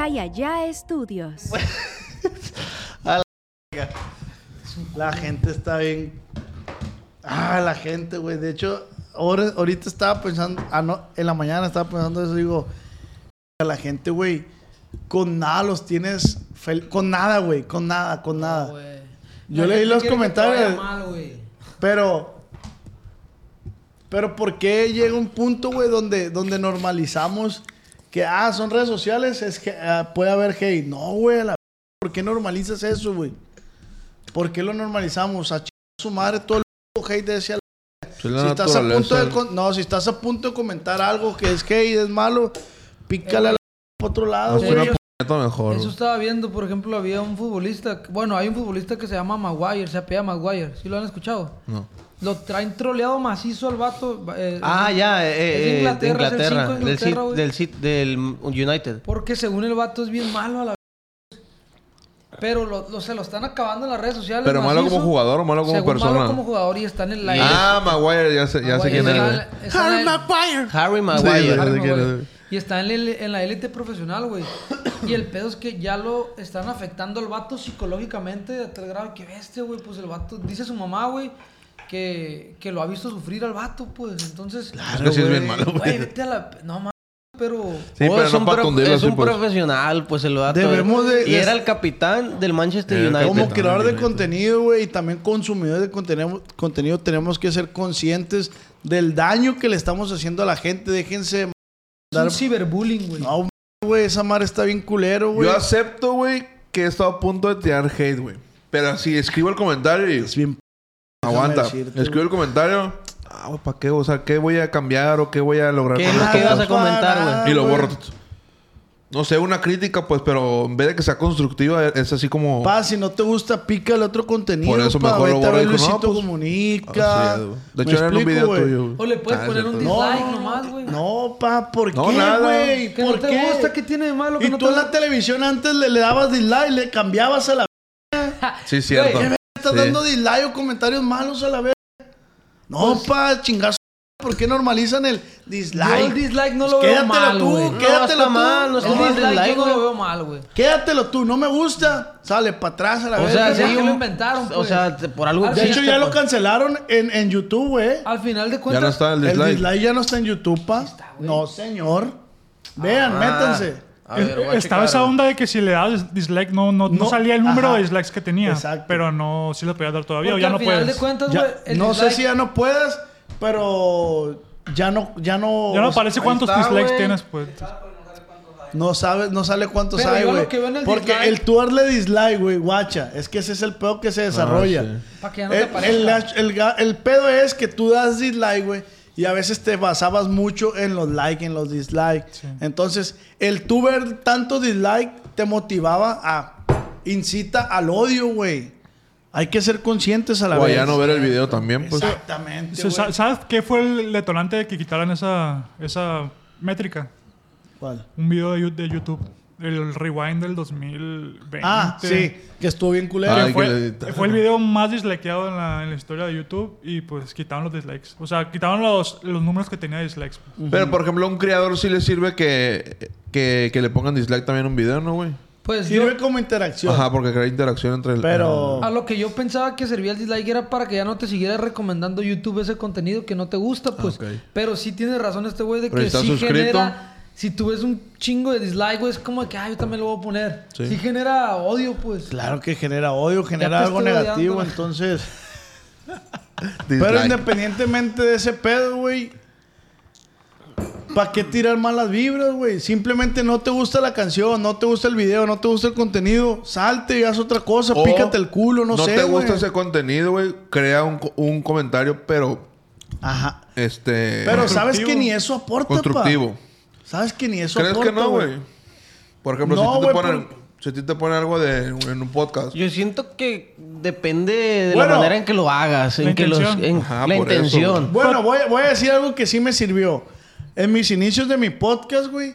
Allá estudios. La gente está bien. Ah, la gente, güey. De hecho, ahora, ahorita estaba pensando, ah, no, en la mañana estaba pensando eso, digo, la gente, güey, con nada los tienes, fel- con nada, güey, con nada, con nada. Güey. Yo La leí los comentarios. mal. Pero, pero ¿por qué llega un punto, güey, donde, donde normalizamos que, ah, son redes sociales, es que ah, puede haber hate? No, güey, a la ¿por qué normalizas eso, güey? ¿Por qué lo normalizamos? A chingar a su madre todo el hate de ese al- Es la si estás a punto de con- no, si estás a punto de comentar algo que es hate, es malo, pícale a la por otro lado, güey. mejor. Eso estaba viendo, por ejemplo, había un futbolista. Bueno, hay un futbolista que se llama Maguire, se apellida Maguire. ¿Sí lo han escuchado? No. Lo traen troleado macizo al vato. eh, Ah, es- ya, es eh, de eh, de Inglaterra, es el Inglaterra. de Inglaterra, del, del United. Porque según el vato es bien malo a la Pero lo, lo- se lo están acabando en las redes sociales. ¿Pero malo como jugador o malo como Según persona? Malo como jugador y está en la Ah, Maguire, ya sé, ya sé quién es. En la- Maguire. Harry Maguire. sí, Harry Maguire. es. Y está en, el- en la élite profesional, güey. Y el pedo es que ya lo están afectando al vato psicológicamente a tal grado que bestia, güey. Pues el vato, dice su mamá, güey, que, que lo ha visto sufrir al vato, pues. Entonces, Es que sí es bien malo, güey, güey. vete a la. No mames, pero. Sí, Oh, pero es no un, para pro- es así, un pues. profesional, pues el vato. Debemos de- y de- era el capitán del Manchester el United. Como creador de contenido, güey, y también consumidores de contenido, contenido, tenemos que ser conscientes del daño que le estamos haciendo a la gente. Déjense Es dar... un ciberbullying, güey. No, güey, esa madre está bien culero, güey. Yo acepto, güey, que he estado a punto de tirar hate, güey. Pero si escribo el comentario y... Es bien... Aguanta. Escribo el comentario... Ah, güey, ¿para qué? O sea, ¿qué voy a cambiar o qué voy a lograr ¿Qué con es lo esto? que ibas a para comentar, güey? Y lo borro. No sé, una crítica, pues, pero en vez de que sea constructiva, es así como... Pa, si no te gusta, pica el otro contenido. Por eso pa, mejor lo borro digo, no, Luisito pues, Comunica. Güey. De ¿Me hecho, era en un explico, video güey? tuyo. O le puedes Ah, poner un dislike No, nomás, güey. No, pa, ¿por No, qué, güey? ¿Por no te qué? gusta, ¿qué tiene de malo? Que Y no tú te en la televisión antes le, le dabas dislike, le cambiabas a la... Sí, cierto. Güey, Estás Sí. dando dislike o comentarios malos a la vez. No, Pues- pa, chingazo. ¿Por qué normalizan el Yo dislike? el dislike no lo Pues veo quédatelo mal, tú, güey. No, quédatelo está tú. mal, no El está dislike dislike, yo no lo veo mal, güey. Quédatelo tú, no me gusta. Sale para atrás a la O vez. sea, ¿por si qué hay lo inventaron, O pues? sea, te- por algo Al de hecho, ya lo pues. cancelaron en, en YouTube, güey. Al final de Ya cuentas. no está el El dislike. ya no está en YouTube, pa. No, señor. Vean, Ah. métanse. A ver, voy a Estaba checar. esa onda de que si le dabas dislike no, no, no No, salía el número ajá. de dislikes que tenía. Exacto. Pero no, sí lo podías dar todavía porque o ya al no final puedes. de cuentas, Ya- güey. el no sé dislike- si ya no puedes, pero ya no, ya no. Ya no aparece cuántos está, dislikes güey. tienes, pues. No sabes, no sale cuántos Pero hay, yo lo güey. que veo en el Porque dislike- el tú darle dislike, güey, guacha. Es que ese es el pedo que se desarrolla. sí. Para que ya no te el, aparezca. el- el ga- el pedo es que tú das dislike, güey. Y a veces te basabas mucho en los likes, en los dislikes. Entonces, el tú ver tanto dislike te motivaba a... Incita al odio, güey. Hay que ser conscientes a la O vez. ya no ver el video también, pues. Exactamente. ¿Sabes qué fue el detonante de que quitaran esa, esa métrica? ¿Cuál? Un video de YouTube. El rewind del 2020. Ah, sí. Que estuvo bien culero. Ay, Fue, que le- fue el video más dislikeado en la, en la historia de YouTube y pues quitaron los dislikes. O sea, quitaron los, los números que tenía dislikes. Pero, por ejemplo, a un creador sí le sirve que, que, que le pongan dislike también a un video, ¿no, güey? Pues yo, Sirve como interacción. Ajá, porque crea interacción entre el... Pero... a lo que yo pensaba que servía el dislike era para que ya no te siguiera recomendando YouTube ese contenido que no te gusta, pues. Ok. Pero sí tiene razón este güey de Pero que sí suscrito. genera. Si tú ves un chingo de dislike, güey, es como que, ah, yo también lo voy a poner. Sí. Sí, genera odio, pues. Claro que genera odio, genera algo negativo, odiando. entonces... Dislike. Pero independientemente de ese pedo, güey. ¿Para qué tirar malas vibras, güey? Simplemente no te gusta la canción, no te gusta el video, no te gusta el contenido. Salte y haz otra cosa, O pícate el culo, no, no sé, te gusta ese contenido, güey. Crea un, co- un comentario, pero... Ajá. Este... Pero sabes que ni eso aporta, constructivo. pa. Sabes que ni eso ¿Crees aporta, que no, güey? Por ejemplo, No, si, tú te güey, ponen, por- si a ti te ponen algo de, en un podcast... Yo siento que depende de Bueno, la manera en que lo hagas, en que los, intención. en Ajá, la eso, intención. Bueno, voy, voy a decir algo que sí me sirvió. En mis inicios de mi podcast, güey,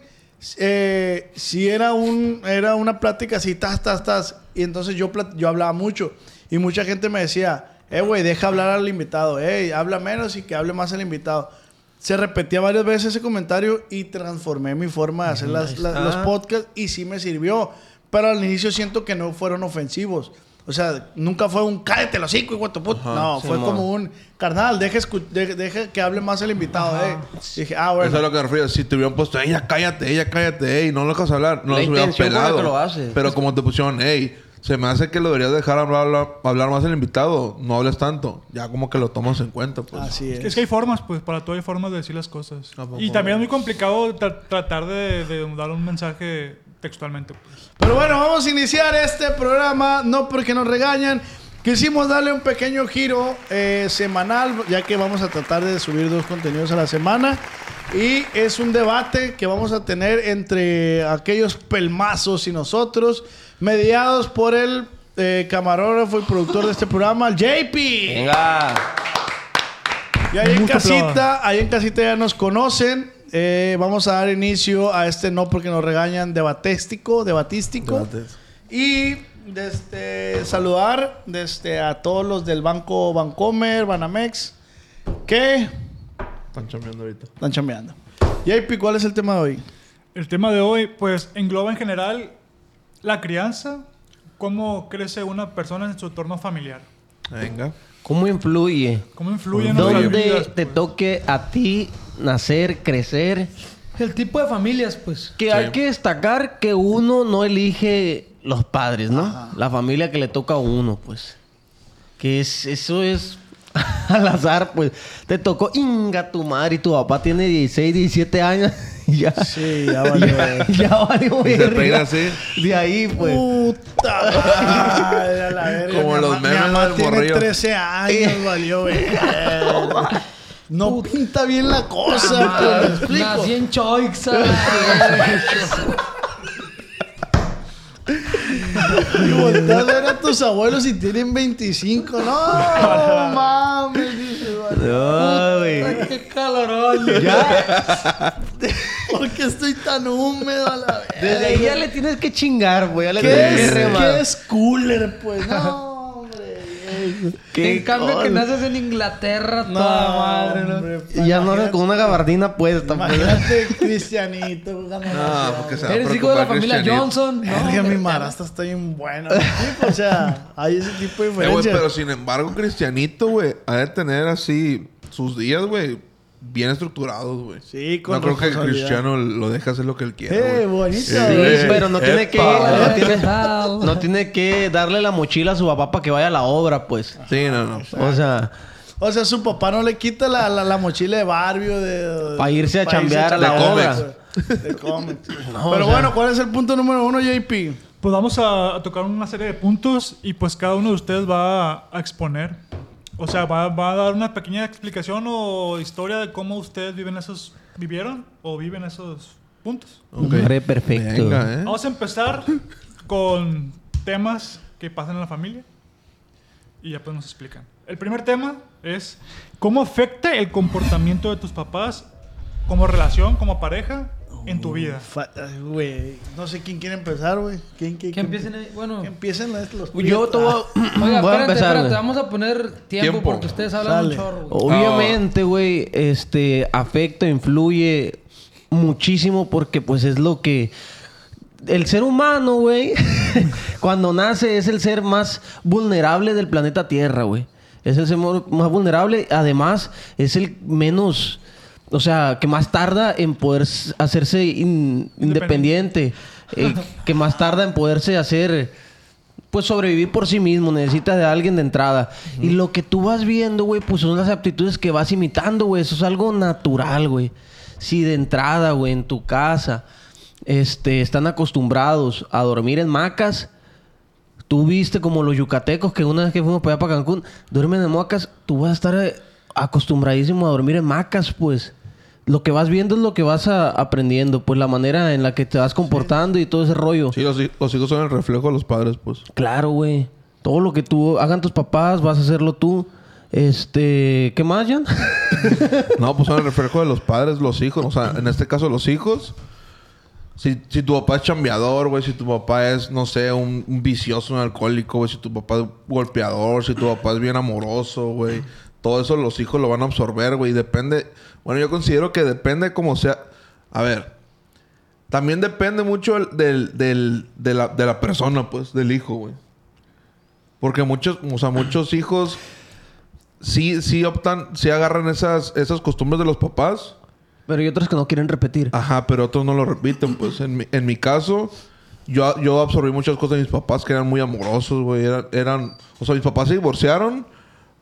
eh, sí era, un, era una plática así, tas, tas, tas. Y entonces yo, plat- yo hablaba mucho. Y mucha gente me decía, eh, güey, deja hablar al invitado. Eh, habla menos y que hable más el invitado. Se repetía varias veces ese comentario y transformé mi forma de hacer las- la- los podcasts y sí me sirvió. Pero al inicio siento que no fueron ofensivos. O sea, nunca fue un cállate los hocico, hijo tu puta". No, fue como un carnal, deja, escu- de- deja que hable más el invitado. Eh. Dije, ah, bueno. Eso es a lo que me refiero. Si te hubieran puesto, ey, ya cállate, ey, ya cállate, ey, no lo dejas hablar, no los hubieran pelado. lo. Pero como te pusieron, ey, se me hace que lo deberías dejar hablar, hablar, hablar más el invitado, no hables tanto. Ya como que lo tomas en cuenta, pues. Así es. Es que hay formas, pues, para todo hay formas de decir las cosas. Y también es muy complicado tra- tratar de, de dar un mensaje textualmente, pues. Pero bueno, vamos a iniciar este programa, no porque nos regañan. Quisimos darle un pequeño giro eh, semanal, ya que vamos a tratar de subir dos contenidos a la semana. Y es un debate que vamos a tener entre aquellos pelmazos y nosotros, mediados por el eh, camarógrafo y productor de este programa, el JP. Venga. Y ahí en casita, ahí en casita ya nos conocen. Eh, vamos a dar inicio a este no porque nos regañan debatístico, debatístico. Y desde saludar desde a todos los del banco Bancomer, Banamex, que Están chambeando ahorita. están chambeando. JP, ¿cuál es el tema de hoy? El tema de hoy, pues, engloba en general la crianza, cómo crece una persona en su entorno familiar. Venga. ¿Cómo influye? Cómo influye en ¿Dónde vidas, te pues. toque a ti nacer, crecer? El tipo de familias, pues. Que hay que destacar que uno no elige los padres, ¿no? La familia que le toca a uno, pues. Que es, eso es al azar, pues. Te tocó, inga tu madre y tu papá tiene 16, 17 años. ya. Sí, ya valió. ya, ya valió verga. De ahí, pues. Puta madre, a la verga. Como Mi los mamá- mi memes mamá del tiene morrillo. 13 años, valió verga. No pinta bien la cosa, pues, ¿me explico? Nací en Choixa. Y volteas a ver a tus abuelos y tienen 25. No, mames. No, güey. Qué calorón. ¿Por qué estoy tan húmedo a la verga? Desde ahí ya le tienes que chingar, güey. Ya le ¿Qué tienes es, que remar. ¿Qué es cooler, pues? No, hombre. ¿Qué En cambio, que naces en Inglaterra, No, toda madre, ¿no? hombre, Y ya no con una gabardina puesta, pues. Imagínate, Cristianito. No, porque se va a Eres hijo de la familia. Johnson. ¿no? Verga, mi marasta está bien buena. O sea, hay ese tipo de Eh, diferencias. pero sin embargo, Cristianito, güey, ha de tener así sus días, güey, bien estructurados, güey. Sí, con No creo que el cristiano lo deje hacer lo que él quiera. Eh, güey. bonito. Sí, Eh, pero no tiene que no tiene, que darle la mochila a su papá para que vaya a la obra, pues. Sí, no, no. O sea, O sea, su papá no le quita la, la, la mochila de Barbie o de... Pa' irse a pa' chambear a la obra. De cómics. No, Pero o sea- bueno, ¿cuál es el punto número uno, JP? Pues vamos a, a tocar una serie de puntos y pues cada uno de ustedes va a, a exponer. O sea, va, va a dar una pequeña explicación o historia de cómo ustedes viven esos, vivieron o viven esos puntos. Ok. Hombre, perfecto. Venga, eh. Vamos a empezar con temas que pasan en la familia y ya pues nos explican. El primer tema es cómo afecta el comportamiento de tus papás como relación, como pareja en tu vida. Güey, no sé quién quiere empezar, güey. ¿Quién, quién, Que empiecen ahí. Bueno. Que empiecen los los Yo te voy a, Oiga, voy a espérate, empezar. espérate. Vamos a poner tiempo, Tiempo. porque ustedes hablan Sale. un chorro, güey. Obviamente, güey, este afecta, influye muchísimo porque pues es lo que el ser humano, güey, cuando nace es el ser más vulnerable del planeta Tierra, güey. Es el ser más vulnerable, además es el menos o sea, que más tarda en poder hacerse in- independiente, eh, que más tarda en poderse hacer pues sobrevivir por sí mismo, necesita de alguien de entrada. Y lo que tú vas viendo, güey, pues son las aptitudes que vas imitando, güey. Eso es algo natural, güey. Si de entrada, güey, en tu casa, este, están acostumbrados a dormir en macas, tú viste como los yucatecos que una vez que fuimos para allá para Cancún, duermen en macas, tú vas a estar eh, acostumbradísimo a dormir en macas, pues. Lo que vas viendo es lo que vas a- aprendiendo, pues la manera en la que te vas comportando y todo ese rollo. Sí, los, hi- los hijos son el reflejo de los padres, pues. Claro, güey. Todo lo que tú hagan tus papás, vas a hacerlo tú. Este, ¿qué más, Jan? No, pues son el reflejo de los padres, los hijos. O sea, en este caso, los hijos. Si, si tu papá es chambeador, güey. Si tu papá es, no sé, un, un vicioso, un alcohólico, güey. Si tu papá es golpeador. Si tu papá es bien amoroso, güey. Todo eso los hijos lo van a absorber, güey. Depende. Bueno, yo considero que depende como sea. A ver. También depende mucho el- del, del- de, la, de la persona, pues, del hijo, güey. Porque muchos, o sea, muchos hijos sí, sí optan, sí agarran esas, esas costumbres de los papás. Pero hay otros que no quieren repetir. Ajá, pero otros no lo repiten. Pues en mi, en mi caso, yo, yo absorbí muchas cosas de mis papás que eran muy amorosos, güey. Eran, eran... O sea, mis papás se divorciaron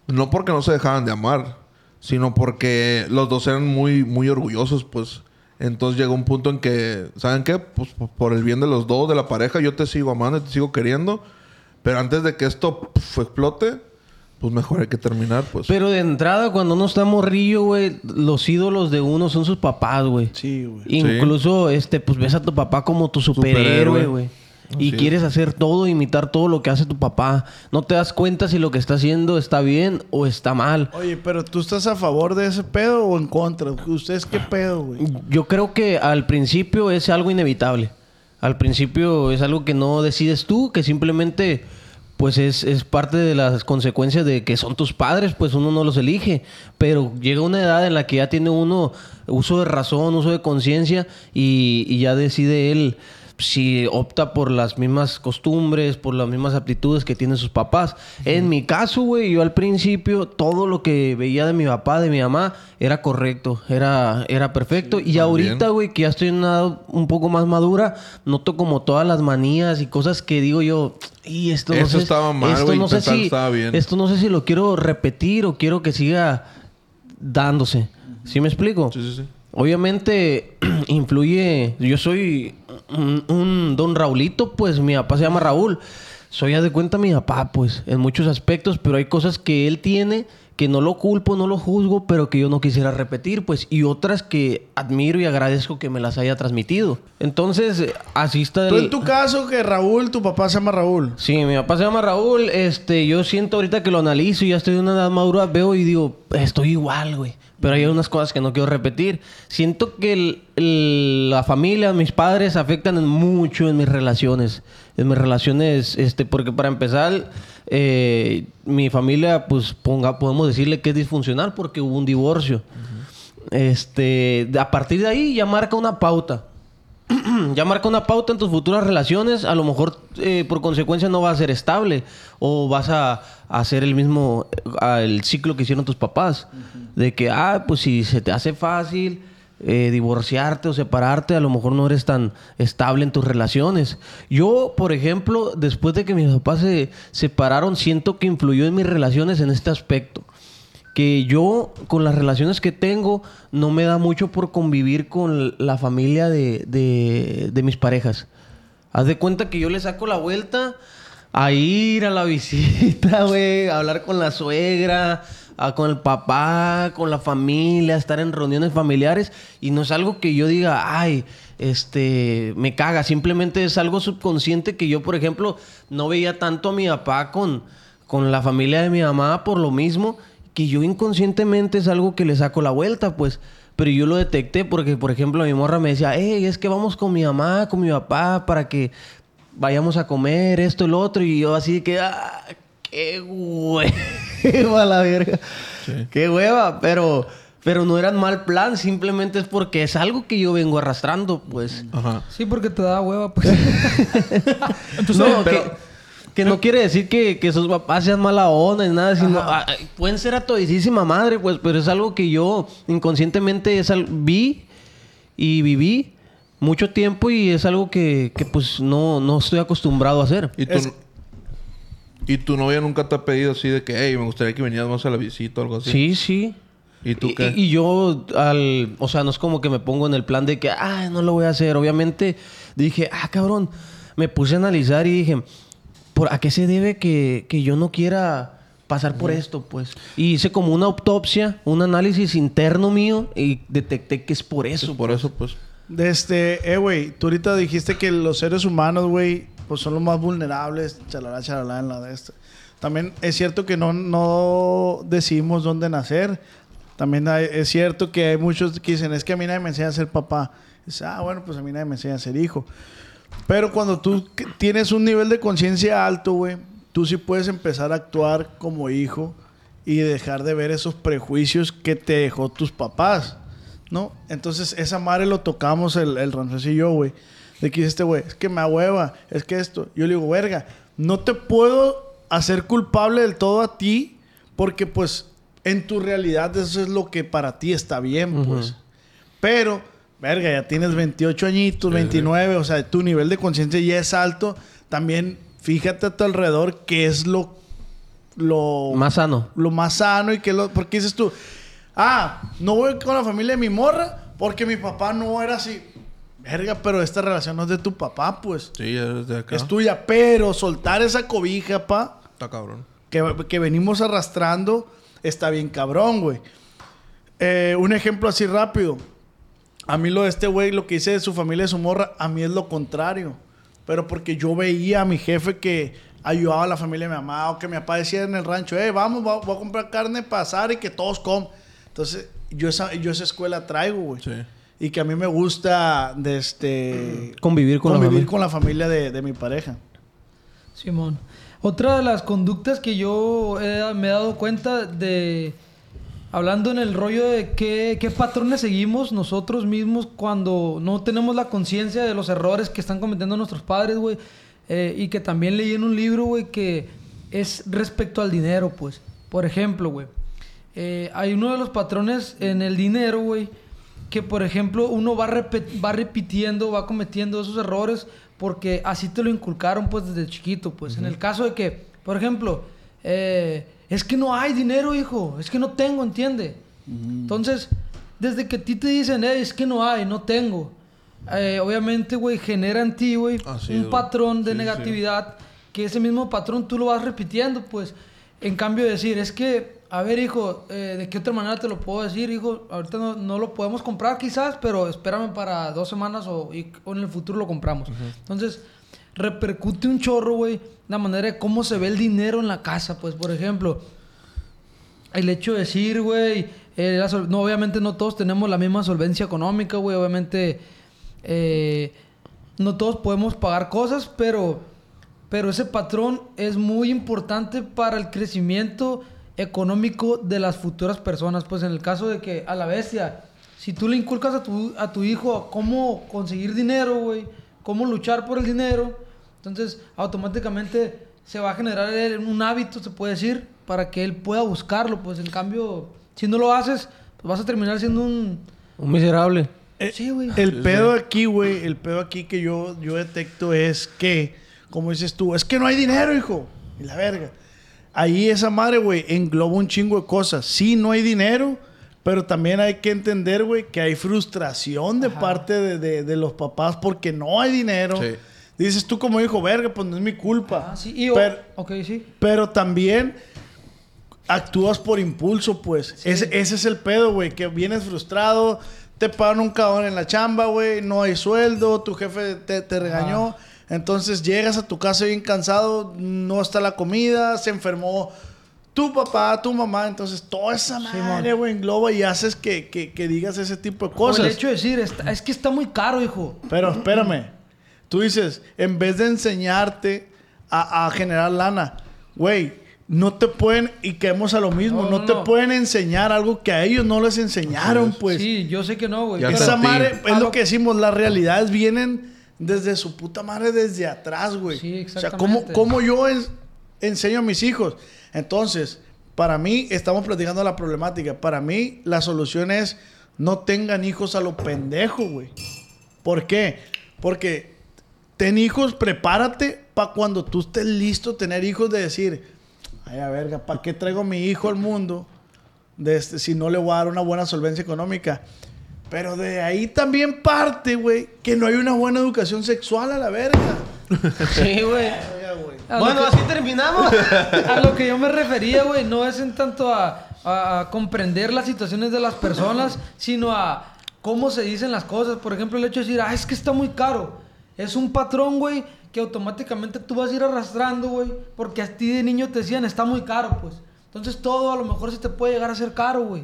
no porque no se dejaban de amar, sino porque los dos eran muy, muy orgullosos, pues. Entonces llegó un punto en que, ¿saben qué? Pues p- por el bien de los dos, de la pareja, yo te sigo amando y te sigo queriendo. Pero antes de que esto pf, explote, pues mejor hay que terminar, pues. Pero de entrada, cuando uno está morrillo, güey, los ídolos de uno son sus papás, güey. Sí, güey. Incluso, este, pues ves a tu papá como tu superhéroe, Superhéroe. güey. Y es. quieres hacer todo, imitar todo lo que hace tu papá. No te das cuenta si lo que está haciendo está bien o está mal. Oye, pero ¿tú estás a favor de ese pedo o en contra? ¿Ustedes qué pedo, güey? Yo creo que al principio es algo inevitable. Al principio es algo que no decides tú, que simplemente pues es, es parte de las consecuencias de que son tus padres, pues uno no los elige. Pero llega una edad en la que ya tiene uno uso de razón, uso de conciencia y, y ya decide él si opta por las mismas costumbres, por las mismas aptitudes que tienen sus papás. En mi caso, güey, yo al principio todo lo que veía de mi papá, de mi mamá, era correcto, era, era perfecto. y ahorita, güey, que ya estoy en una edad un poco más madura, noto como todas las manías y cosas que digo yo, y esto no Eso sé, estaba mal, esto no sé si, bien. esto no sé si lo quiero repetir o quiero que siga dándose. ¿Sí me explico? Sí, sí, sí. Obviamente influye. Yo soy un, un don Raulito, pues mi papá se llama Raúl. Soy, haz de cuenta, mi papá, pues, en muchos aspectos, pero hay cosas que él tiene que no lo culpo, no lo juzgo, pero que yo no quisiera repetir, pues, y otras que admiro y agradezco que me las haya transmitido. Entonces, así está Tú el- en tu caso, que Raúl, tu papá se llama Raúl. Sí, mi papá se llama Raúl. Este, yo siento ahorita que lo analizo y ya estoy en una edad madura, veo y digo, estoy igual, güey. Pero hay unas cosas que no quiero repetir. Siento que la familia, mis padres afectan mucho en mis relaciones. En mis relaciones, este, porque para empezar, eh, mi familia, pues ponga, podemos decirle que es disfuncional porque hubo un divorcio. Este, a partir de ahí ya marca una pauta. ya marca una pauta en tus futuras relaciones, a lo mejor eh, por consecuencia no va a ser estable o vas a, hacer el mismo eh, el ciclo que hicieron tus papás, de que, ah, pues si se te hace fácil eh, divorciarte o separarte, a lo mejor no eres tan estable en tus relaciones. Yo, por ejemplo, después de que mis papás se separaron, siento que influyó en mis relaciones en este aspecto que yo con las relaciones que tengo no me da mucho por convivir con la familia de, de- de mis parejas. Haz de cuenta que yo le saco la vuelta a ir a la visita, güey, a hablar con la suegra, con el papá, con la familia, estar en reuniones familiares y no es algo que yo diga, ay, este, me caga, simplemente es algo subconsciente que yo, por ejemplo, no veía tanto a mi papá con, con la familia de mi mamá por lo mismo que yo inconscientemente es algo que le saco la vuelta, pues. Pero yo lo detecté porque, por ejemplo, mi morra me decía, hey, es que vamos con mi mamá, con mi papá, para que vayamos a comer esto lo otro. Y yo así de que, ah, qué hueva la verga. Qué hueva, pero, pero no era mal plan, simplemente es porque es algo que yo vengo arrastrando, pues. Ajá. Sí, porque te da hueva, pues. no, pero- que, que no quiere decir que, que sus papás sean mala onda ni nada, sino ah, ah, pueden ser a todisísima madre, pues, pero es algo que yo inconscientemente es al- vi y viví mucho tiempo y es algo que, que, pues no, no estoy acostumbrado a hacer. ¿Y tu, Es- ¿Y tu novia nunca te ha pedido así de que, hey, me gustaría que vinieras más a la visita o algo así? Sí, sí. ¿Y tú qué? y- y yo, al, o sea, no es como que me pongo en el plan de que, ah, no lo voy a hacer. Obviamente dije, ah, cabrón, me puse a analizar y dije, ¿por a qué se debe que, que yo no quiera pasar por esto, pues? Y hice como una autopsia, un análisis interno mío y detecté que es por eso. Pues por eso, pues. De este, eh, güey, tú ahorita dijiste que los seres humanos, güey, pues son los más vulnerables, chalala, chalala, en la de esta. También es cierto que no, no decidimos dónde nacer. También es cierto que hay muchos que dicen, es que a mí nadie me enseña a ser papá. Ah, bueno, pues a mí nadie me enseña a ser hijo. Pero cuando tú tienes un nivel de conciencia alto, güey, tú sí puedes empezar a actuar como hijo y dejar de ver esos prejuicios que te dejó tus papás, ¿no? Entonces, esa madre lo tocamos el, el Ramsés y yo, güey. De que dice este güey, es que me ahueva, es que esto. Yo le digo, verga, no te puedo hacer culpable del todo a ti, porque pues en tu realidad eso es lo que para ti está bien, pues. Pero, verga, ya tienes 28 añitos, 29, o sea, tu nivel de conciencia ya es alto. También fíjate a tu alrededor qué es lo, lo Más sano. lo más sano y que lo... Porque dices tú, ah, no voy con la familia de mi morra porque mi papá no era así. Verga, pero esta relación no es de tu papá, pues. Sí, es de acá. Es tuya. Pero soltar esa cobija, pa, Está cabrón. que, que venimos arrastrando, está bien cabrón, güey. Eh, un ejemplo así rápido. A mí lo de este güey, lo que dice de su familia, de su morra, a mí es lo contrario. Pero porque yo veía a mi jefe que ayudaba a la familia de mi mamá o que mi papá decía en el rancho, eh, vamos, va- voy a comprar carne para asar y que todos coman. Entonces, yo esa, yo esa escuela traigo, güey. Sí. Y que a mí me gusta de este... Convivir con la convivir familia. con la familia de, de mi pareja. Simón. Otra de las conductas que yo he- me he dado cuenta de... Hablando en el rollo de qué, qué patrones seguimos nosotros mismos cuando no tenemos la conciencia de los errores que están cometiendo nuestros padres, güey. Eh, y que también leí en un libro, güey, que es respecto al dinero, pues. Por ejemplo, güey. eh, hay uno de los patrones en el dinero, güey, que por ejemplo uno va, va repitiendo, va cometiendo esos errores porque así te lo inculcaron pues desde chiquito, pues. En el caso de que, por ejemplo, eh, es que no hay dinero, hijo, es que no tengo, ¿entiende? Entonces, desde que a ti te dicen, "Eh, es que no hay, no tengo, eh, obviamente, güey, genera en ti, güey, Así un patrón de sí, sí. negatividad que ese mismo patrón tú lo vas repitiendo, pues. En cambio, decir, es que, a ver, hijo, eh, ¿de qué otra manera te lo puedo decir, hijo? Ahorita no, no lo podemos comprar quizás, pero espérame para dos semanas o, y- o en el futuro lo compramos. Entonces, repercute un chorro, güey, la manera de cómo se ve el dinero en la casa, pues, por ejemplo. El hecho de decir, güey, eh, no, obviamente no todos tenemos la misma solvencia económica, güey, obviamente eh, no todos podemos pagar cosas, pero, pero ese patrón es muy importante para el crecimiento económico de las futuras personas. Pues en el caso de que a la bestia, si tú le inculcas a tu, a tu hijo cómo conseguir dinero, güey, cómo luchar por el dinero, entonces automáticamente se va a generar él un hábito, se puede decir, para que él pueda buscarlo. Pues en cambio, si no lo haces, pues vas a terminar siendo un... Un miserable. Eh, Sí, güey. El pedo aquí, güey, el pedo aquí que yo, yo detecto es que, como dices tú, es que no hay dinero, hijo. Y la verga. Ahí esa madre, güey, engloba un chingo de cosas. Sí, no hay dinero, pero también hay que entender, güey, que hay frustración de parte de, de- de los papás porque no hay dinero. Sí. Dices tú como hijo, verga, pues no es mi culpa. Ah, sí, y o- pero, ok, sí. pero también actúas por impulso, pues. Ese, ese es el pedo, güey. Que vienes frustrado, te pagan un cabrón en la chamba, güey. No hay sueldo, tu jefe te, te regañó. Entonces llegas a tu casa bien cansado, no está la comida, se enfermó tu papá, tu mamá. Entonces toda esa madre, güey, engloba y haces que, que- que digas ese tipo de O cosas. el hecho de decir, "Está- es que está muy caro, hijo. Pero espérame. Tú dices, en vez de enseñarte a, a generar lana, güey, no te pueden, y caemos a lo mismo, No, no, no, te no. pueden enseñar algo que a ellos no les enseñaron, pues. sí, yo sé que no, güey. Esa madre, es lo- lo que decimos, las realidades vienen desde su puta madre, desde atrás, güey. Sí, O sea, ¿cómo, exactamente. cómo yo en- enseño a mis hijos? Entonces, para mí, estamos platicando la problemática. Para mí, la solución es no tengan hijos a lo pendejo, güey. ¿Por qué? Porque ten hijos, prepárate para cuando tú estés listo tener hijos de decir, ay, a verga, ¿para qué traigo mi hijo al mundo de este, si no le voy a dar una buena solvencia económica? Pero de ahí también parte, güey, que no hay una buena educación sexual a la verga. Sí, güey. Verga, güey. A lo Bueno, que- así terminamos. A lo que yo me refería, güey, no es en tanto a, a- a comprender las situaciones de las personas, sino a cómo se dicen las cosas. Por ejemplo, el hecho de decir, ah, es que está muy caro. Es un patrón, güey, que automáticamente tú vas a ir arrastrando, güey, porque a ti de niño te decían, está muy caro, pues. Entonces todo a lo mejor se te puede llegar a ser caro, güey.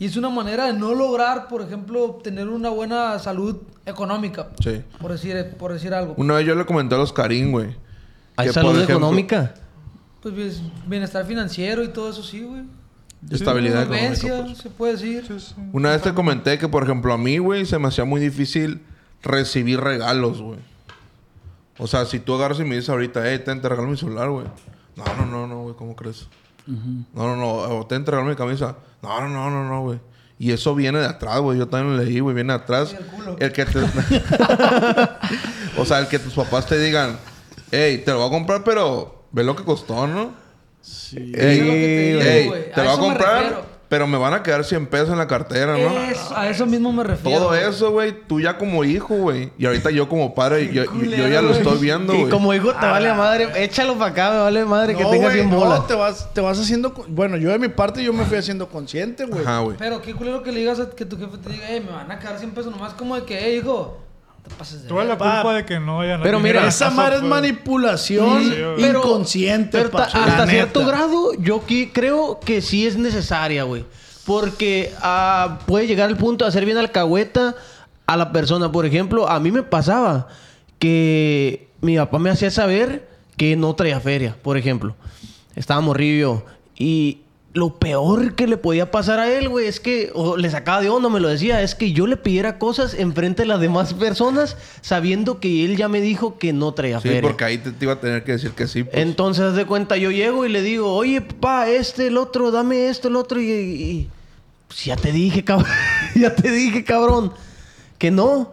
Y es una manera de no lograr, por ejemplo, obtener una buena salud económica, Sí. por decir, por decir algo. Una vez yo le comenté a los Karim, güey. Hay que, salud ejemplo- económica. Pues bien- bienestar financiero y todo eso sí, güey. estabilidad económica. pues. se puede decir. Sí, sí. Una vez te comenté que, por ejemplo, a mí, güey, se me hacía muy difícil recibir regalos, güey. O sea, si tú agarras y me dices ahorita, hey, ten, te regalo mi celular, güey. No, no, no, no, güey, ¿cómo crees? No, no, no, o te regalo mi camisa. No, no, no, no, no, güey. Y eso viene de atrás, güey. Yo también lo leí, güey. Viene de atrás. El culo. El que te... o sea, el que tus papás te digan, hey, te lo voy a comprar, pero ve lo que costó, ¿no? Sí. Ey, Eso es lo que te digo, ey, güey. te A lo voy a comprar, refiero. Pero me van a quedar 100 pesos en la cartera, ¿no? Eso- a eso mismo me refiero. Todo güey. eso, güey, tú ya como hijo, güey. Y ahorita yo como padre, yo, yo- yo ya lo estoy viendo, Y güey. como hijo te vale madre, échalo para acá, me vale madre que No, tenga güey, 100 no, bolas. te vas, te vas haciendo... Bueno, yo de mi parte yo me fui haciendo consciente, güey. Ajá, güey. Pero qué culero que le digas a que tu jefe te diga, hey, me van a quedar 100 pesos nomás. Como de que, hey, hijo, no te pases de la verga". culpa de que no haya Pero mira, Esa madre es manipulación Sí, inconsciente, Pero hasta neta. cierto grado, yo creo que sí es necesaria, güey. Porque ah, puede llegar al punto de hacer bien alcahueta a la persona. Por ejemplo, a mí me pasaba que mi papá me hacía saber que no traía feria, por ejemplo. Estaba morrillo. Y lo peor que le podía pasar a él, güey, es que, o le sacaba de onda, me lo decía, es que yo le pidiera cosas enfrente de las demás personas sabiendo que él ya me dijo que no traía Sí, feria. porque ahí te, te iba a tener que decir que sí. Pues. Entonces, haz de cuenta, yo llego y le digo, oye, papá, este, el otro, dame esto, el otro. Y, y- pues ya te dije, cabrón. ya te dije, cabrón. Que no.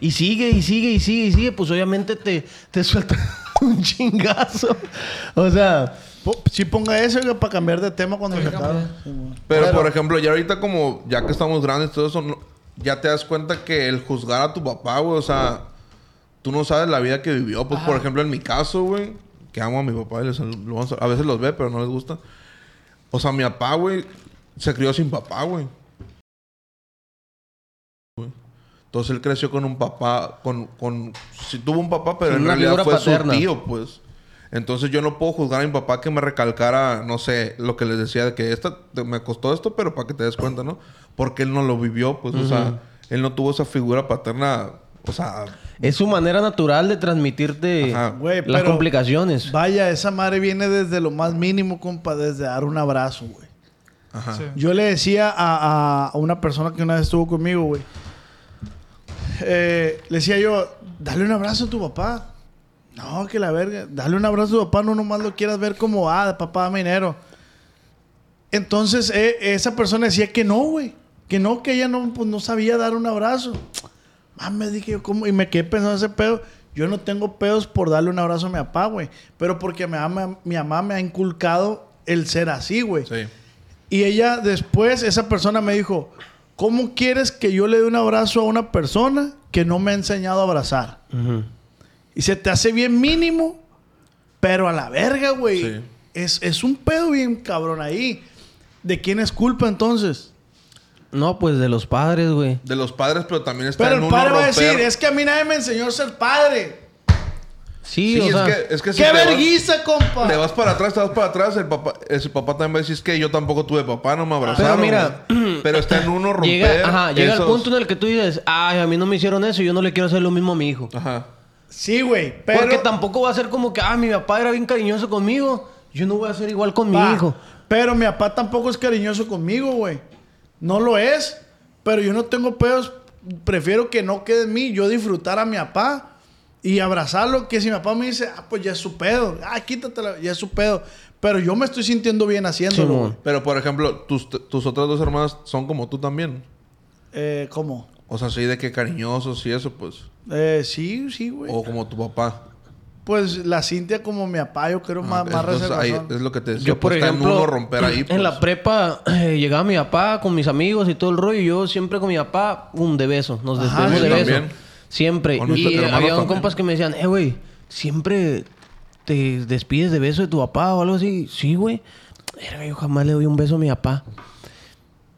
Y sigue, y sigue, y sigue, y sigue. Pues obviamente te, te suelta un chingazo. O sea, Sí ponga eso güey, para cambiar de tema cuando se acabe. Pero, por ejemplo, ya ahorita como... Ya que estamos grandes y todo eso... no- ya te das cuenta que el juzgar a tu papá, güey... O sea... Tú no sabes la vida que vivió. Pues, por ejemplo, en mi caso, güey... Que amo a mi papá. y les- a, a veces los ve, pero no les gusta. O sea, mi papá, güey... Se crió sin papá, güey. Entonces él creció con un papá, con, con, sí tuvo un papá, pero en realidad fue paterna. su tío, pues. Entonces yo no puedo juzgar a mi papá que me recalcara, no sé, lo que les decía de que esta te- me costó esto, pero para que te des cuenta, ¿no? Porque él no lo vivió, pues, o sea, él no tuvo esa figura paterna, o sea, es su manera natural de transmitirte. Güey, las pero complicaciones. Vaya, esa madre viene desde lo más mínimo, compa, desde dar un abrazo, güey. ajá. Sí. Yo le decía a, a una persona que una vez estuvo conmigo, güey. Eh, le decía yo, dale un abrazo a tu papá. No, que la verga. Dale un abrazo a tu papá, no nomás lo quieras ver como, ah, papá, dame dinero. Entonces, eh, esa persona decía que no, güey. Que no, que ella no, pues, no sabía dar un abrazo. Mames, dije yo, ¿cómo? Y me quedé pensando ese pedo. Yo no tengo pedos por darle un abrazo a mi papá, güey. Pero porque mi mamá, mi mamá me ha inculcado el ser así, güey. Sí. Y ella después, esa persona me dijo, ¿cómo quieres que yo le dé un abrazo a una persona que no me ha enseñado a abrazar? Ujú. Y se te hace bien mínimo, pero a la verga, güey. Sí. Es, es un pedo bien cabrón ahí. ¿De quién es culpa entonces? No, pues de los padres, güey. De los padres, pero también está Pero en el uno padre va a decir, es que a mí nadie me enseñó a ser padre. Sí, Sí, o es, sea, que, es que si ¡Qué te verguiza, compa! Le vas para atrás, te vas para atrás, el papá, ese papá también va a decir "Es que yo tampoco tuve papá, no me abrazaron. mira, güey". pero está en uno romper. llega, ajá, llega el punto en el que tú dices, ay, a mí no me hicieron eso, yo no le quiero hacer lo mismo a mi hijo. Ajá. Sí, güey, pero... Porque tampoco va a ser como que, ah, mi papá era bien cariñoso conmigo, yo no voy a ser igual con mi hijo. Pero mi papá tampoco es cariñoso conmigo, güey. No lo es. Pero yo no tengo pedos. Prefiero que no quede en mí. Yo disfrutar a mi papá y abrazarlo. Que si mi papá me dice, ah, pues ya es su pedo. Ah, quítatela, ya es su pedo. Pero yo me estoy sintiendo bien haciéndolo. Güey. Pero, por ejemplo, tus, tus otras dos hermanas son como tú también. Eh, ¿Cómo? O sea, sí, de que cariñosos y eso, pues. Eh, sí, sí, güey. O como tu papá. Pues la Cintia como mi papá, yo creo, más, más Ah, ahí reservazón. es lo que te decía. Yo, por pues, ejemplo, en uno romper ahí. en pues. la prepa eh, llegaba mi papá con mis amigos y todo el rollo. Y yo siempre con mi papá, un de beso. Nos despedimos de beso. también. Siempre. Con Y había compas que me decían, eh, güey, siempre te despides de beso de tu papá o algo así. Sí, güey. Yo jamás le doy un beso a mi papá.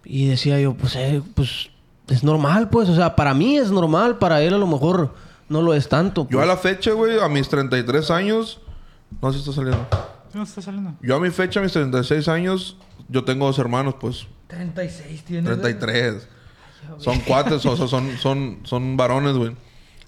Y decía yo, pues, eh, pues, es normal, pues. O sea, para mí es normal. Para él a lo mejor no lo es tanto. Yo pues. a la fecha, güey, a mis 33 años... No sé si está saliendo. No está saliendo. Yo a mi fecha, a mis 36 años... Yo tengo dos hermanos, pues. 36 tienes. güey. 33. Son cuates, o sea, son, son, son varones, güey.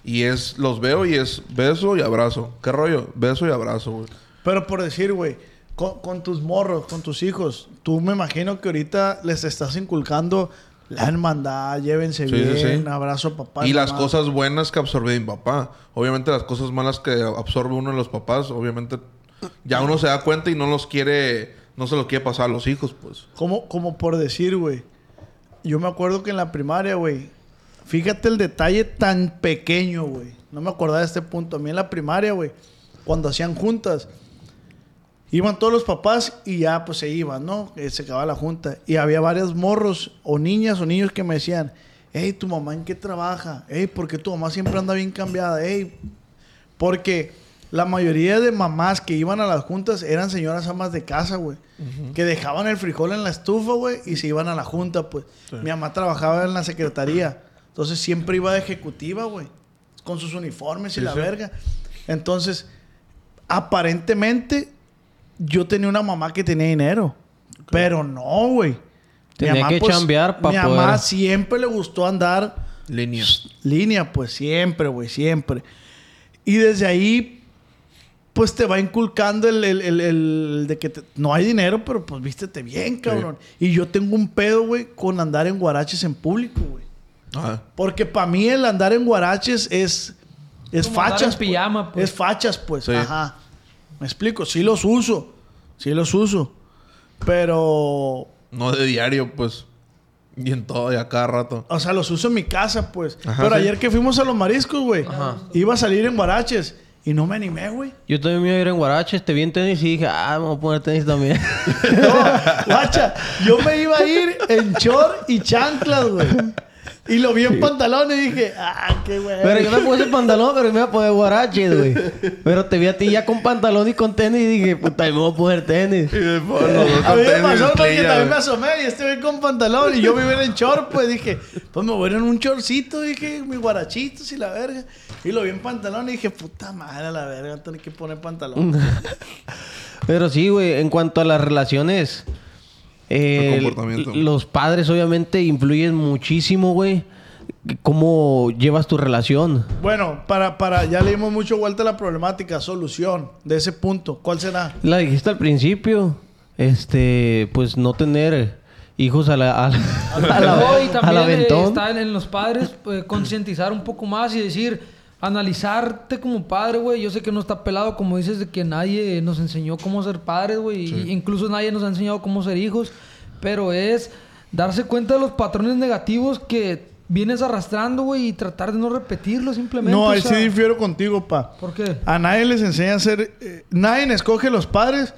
Y es... Los veo y es beso y abrazo. ¿Qué rollo? Beso y abrazo, güey. Pero por decir, güey, con, con tus morros, con tus hijos, tú me imagino que ahorita les estás inculcando la hermandad, llévense Sí, sí, bien, sí. abrazo papá. Y las cosas buenas que absorbe mi papá. Obviamente las cosas malas que absorbe uno de los papás, obviamente ya uno se da cuenta y no los quiere, no se los quiere pasar a los hijos, pues. Como, como por decir, güey. Yo me acuerdo que en la primaria, güey. Fíjate el detalle tan pequeño, güey. No me acordaba de este punto. A mí en la primaria, güey. Cuando hacían juntas. Iban todos los papás y ya pues se iban, ¿no? Eh, se acababa la junta. Y había varios morros o niñas o niños que me decían, hey, ¿tu mamá en qué trabaja? Hey, ¿por qué tu mamá siempre anda bien cambiada? Hey, porque la mayoría de mamás que iban a las juntas eran señoras amas de casa, güey. Que dejaban el frijol en la estufa, güey, y se iban a la junta, pues. Mi mamá trabajaba en la secretaría. Entonces siempre iba de ejecutiva, güey. Con sus uniformes y Sí, la sí. verga. Entonces, aparentemente, yo tenía una mamá que tenía dinero. Pero no, güey. Mi Tenía mamá, que chambear pa' Mi poder- mamá siempre le gustó andar Línea. línea, pues siempre, güey, siempre. Y desde ahí, pues te va inculcando el, el- el- el de que te- no hay dinero, pero pues vístete bien, cabrón. Y yo tengo un pedo, güey, con andar en guaraches en público, güey. Ajá. Porque para mí el andar en guaraches es, es Como andar fachas. en pijama, pues. Es fachas, pues. Sí. Ajá. Me explico, sí los uso. Sí los uso. Pero No de diario, pues. Y en todo, y a cada rato. O sea, los uso en mi casa, pues. Ajá, Pero sí. ayer que fuimos a los mariscos, güey, Ajá. iba a salir en guaraches y no me animé, güey. Yo también me iba a ir en Guaraches, te vi en tenis y dije, ah, me voy a poner tenis también. No, guacha, yo me iba a ir en short y chanclas, güey. Y lo vi en pantalón y dije, ah, qué güey. pero yo me puse pantalón, pero me iba a poner Guaraches, güey. Pero te vi a ti ya con pantalón y con tenis y dije, puta, me voy a poner tenis. Y después A mí me pasó porque también me güey. asomé y este güey con pantalón y yo me iba en short, pues dije, pues me voy a ir en un shortcito, dije, mis guarachitos y la verga. Y lo vi en pantalón y dije, puta madre, la verga, tengo que poner pantalón. Pero sí, güey, en cuanto a las relaciones, El comportamiento. l- los padres obviamente influyen muchísimo, güey. ¿Cómo llevas tu relación? Bueno, para, para, ya le dimos mucho vuelta a la problemática, solución de ese punto. ¿Cuál será? La dijiste al principio, este, pues no tener hijos a la, a la, a la- eh, aventón. está en, en los padres eh, concientizar un poco más y decir, analizarte como padre, güey. Yo sé que no está pelado, como dices, de que nadie nos enseñó cómo ser padres, güey. y Incluso nadie nos ha enseñado cómo ser hijos. Pero es darse cuenta de los patrones negativos que vienes arrastrando, güey, y tratar de no repetirlos simplemente. No, o ahí sea, sí difiero contigo, pa. ¿Por qué? A nadie les enseña a ser... eh, nadie escoge los padres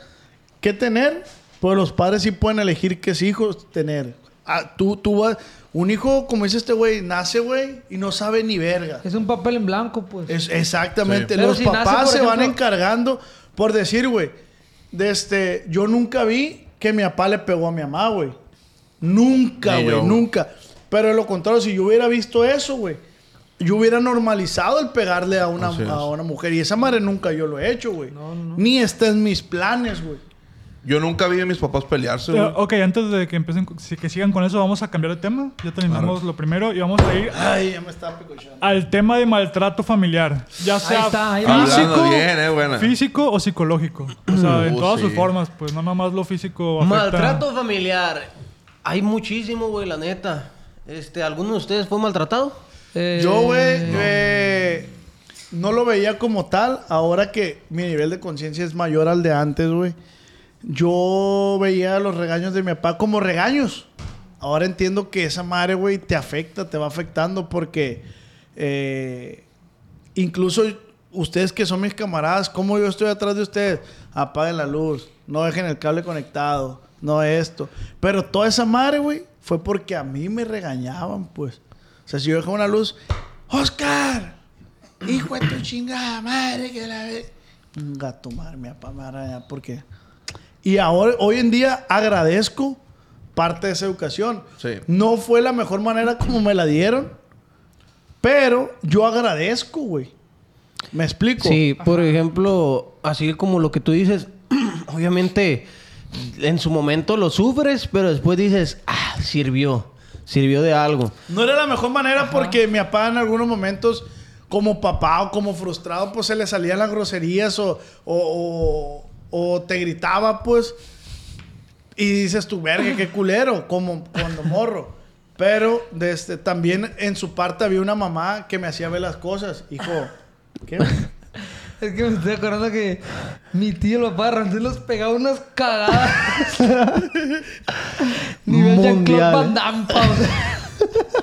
qué tener, pero los padres sí pueden elegir qué hijos tener. Ah, tú, tú vas... Un hijo, como dice este güey, nace, güey, y no sabe ni verga. Es un papel en blanco, pues. Es, exactamente. Sí. Los si papás se van encargando por decir, güey, de este, yo nunca vi que mi papá le pegó a mi mamá, güey. Nunca, güey, nunca. Pero de lo contrario, si yo hubiera visto eso, güey, yo hubiera normalizado el pegarle a una, a una mujer. Y esa madre nunca yo lo he hecho, güey. No, no, no. Ni está en mis planes, güey. Yo nunca vi a mis papás pelearse, Pero, güey. ok, antes de que empiecen, que sigan con eso, vamos a cambiar de tema. Ya terminamos lo primero y vamos a ir Ay, ya me al tema de maltrato familiar. Ya sea está, ahí va. físico, bien, eh, buena. físico o psicológico. O sea, en Uh, todas sus formas, pues no nada más lo físico. afecta- Maltrato familiar. Hay muchísimo, güey, la neta. Este, ¿alguno de ustedes fue maltratado? Eh, Yo, güey, eh, no lo veía como tal. Ahora que mi nivel de conciencia es mayor al de antes, güey. Yo veía los regaños de mi papá como regaños. Ahora entiendo que esa madre, güey, te afecta, te va afectando porque eh, incluso ustedes que son mis camaradas, como yo estoy atrás de ustedes, apaguen la luz, no dejen el cable conectado, no esto. Pero toda esa madre, güey, fue porque a mí me regañaban, pues. O sea, si yo dejaba una luz, Oscar, hijo de tu chingada madre, que la ve. Un gato madre, mi papá me va a regañar porque. Y ahora, hoy en día, agradezco parte de esa educación. Sí. No fue la mejor manera como me la dieron, pero yo agradezco, güey. ¿Me explico? Sí, por ejemplo, así como lo que tú dices, obviamente en su momento lo sufres, pero después dices, ah, sirvió, sirvió de algo. No era la mejor manera porque mi papá en algunos momentos, como papá o como frustrado, pues se le salían las groserías o, o, o- o te gritaba, pues. Y dices tu verga, qué culero, como cuando morro. Pero desde, también en su parte había una mamá que me hacía ver las cosas. Hijo, ¿qué? Es que me estoy acordando que mi tío, el papá de los pegaba unas cagadas. Nivel Jean-Claude. Van Damme, pa, o sea,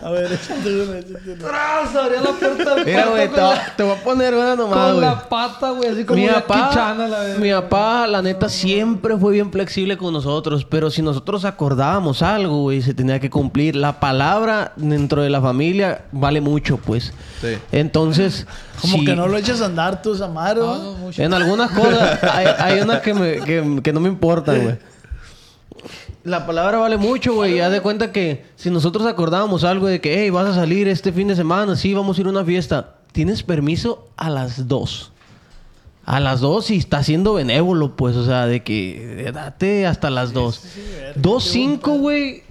A ver, échate una, échate una. ¡tras! Abría la puerta del Mira, cuarto güey, te, voy- la, te voy a poner una nomás, con güey. la pata, güey, así como Mi Jackie papá, la vez. mi papá, la neta, siempre fue bien flexible con nosotros. Pero si nosotros acordábamos algo, güey, se tenía que cumplir. La palabra dentro de la familia vale mucho, pues. Sí. Entonces... Como si- que no lo eches a andar tú, Samaro. En algunas cosas hay, hay unas que, me- que- que no me importan, güey. La palabra vale mucho, güey. Ya de cuenta que si nosotros acordábamos algo de que, hey, vas a salir este fin de semana, sí, vamos a ir a una fiesta. Tienes permiso a las dos. A las dos y está siendo benévolo, pues, o sea, de que eh, date hasta las dos. Dos cinco, güey,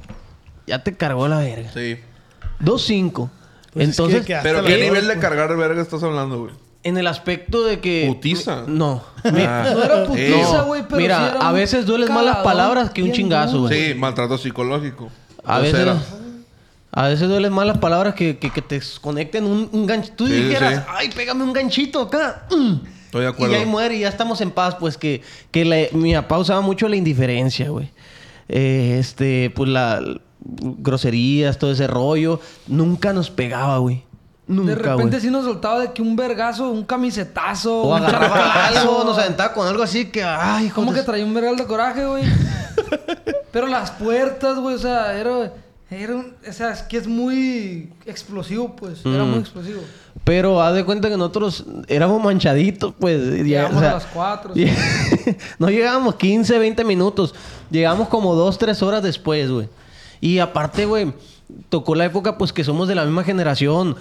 ya te cargó la verga. Sí. Dos cinco. Pues es que Entonces, Pero ¿qué nivel de cargar verga estás hablando, güey? En el aspecto de que... ¿Putiza? No. Ah. No era putiza, No, güey, pero mira, sí era a veces duelen más las cagadón palabras que un bien chingazo, duro. güey. Sí, maltrato psicológico. A Grosera. veces, a veces duelen más las palabras que, que, que te conecten un, un gancho. Tú Sí, sí, dijeras, sí. ay, pégame un ganchito acá. Mm. Estoy de acuerdo. Y ahí muere y ya estamos en paz. Pues que, que la- mi papá usaba mucho la indiferencia, güey. Eh, este, pues la groserías, todo ese rollo. Nunca nos pegaba, güey. Nunca, De repente sí nos soltaba de que un vergazo, un camisetazo, O un agarraba chanclazo. algo, nos aventaba con algo así que, ay, de que traía un vergal de coraje, güey. Pero las puertas, güey, o sea, era... Era un, o sea, es que es muy explosivo, pues. Era Mm. muy explosivo. Pero haz de cuenta que nosotros éramos manchaditos, pues. Llegamos a las cuatro, sí. no llegábamos 15, 20 minutos. Llegamos como 2, 3 horas después, güey. Y aparte, güey, tocó la época, pues, que somos de la misma generación.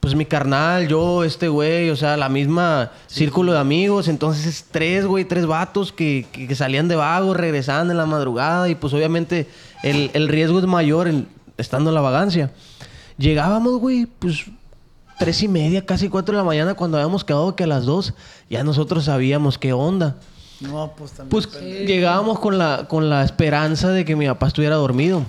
Pues mi carnal, yo, este güey, o sea, la misma círculo de amigos. Entonces, es tres, güey, tres vatos que, que- que salían de vagos, regresaban en la madrugada. Y pues, obviamente, el, el riesgo es mayor en- estando en la vagancia. Llegábamos, güey, pues tres y media, casi cuatro de la mañana, cuando habíamos quedado que a las dos, ya nosotros sabíamos qué onda. No, pues también. Pues llegábamos con la, con la esperanza de que mi papá estuviera dormido.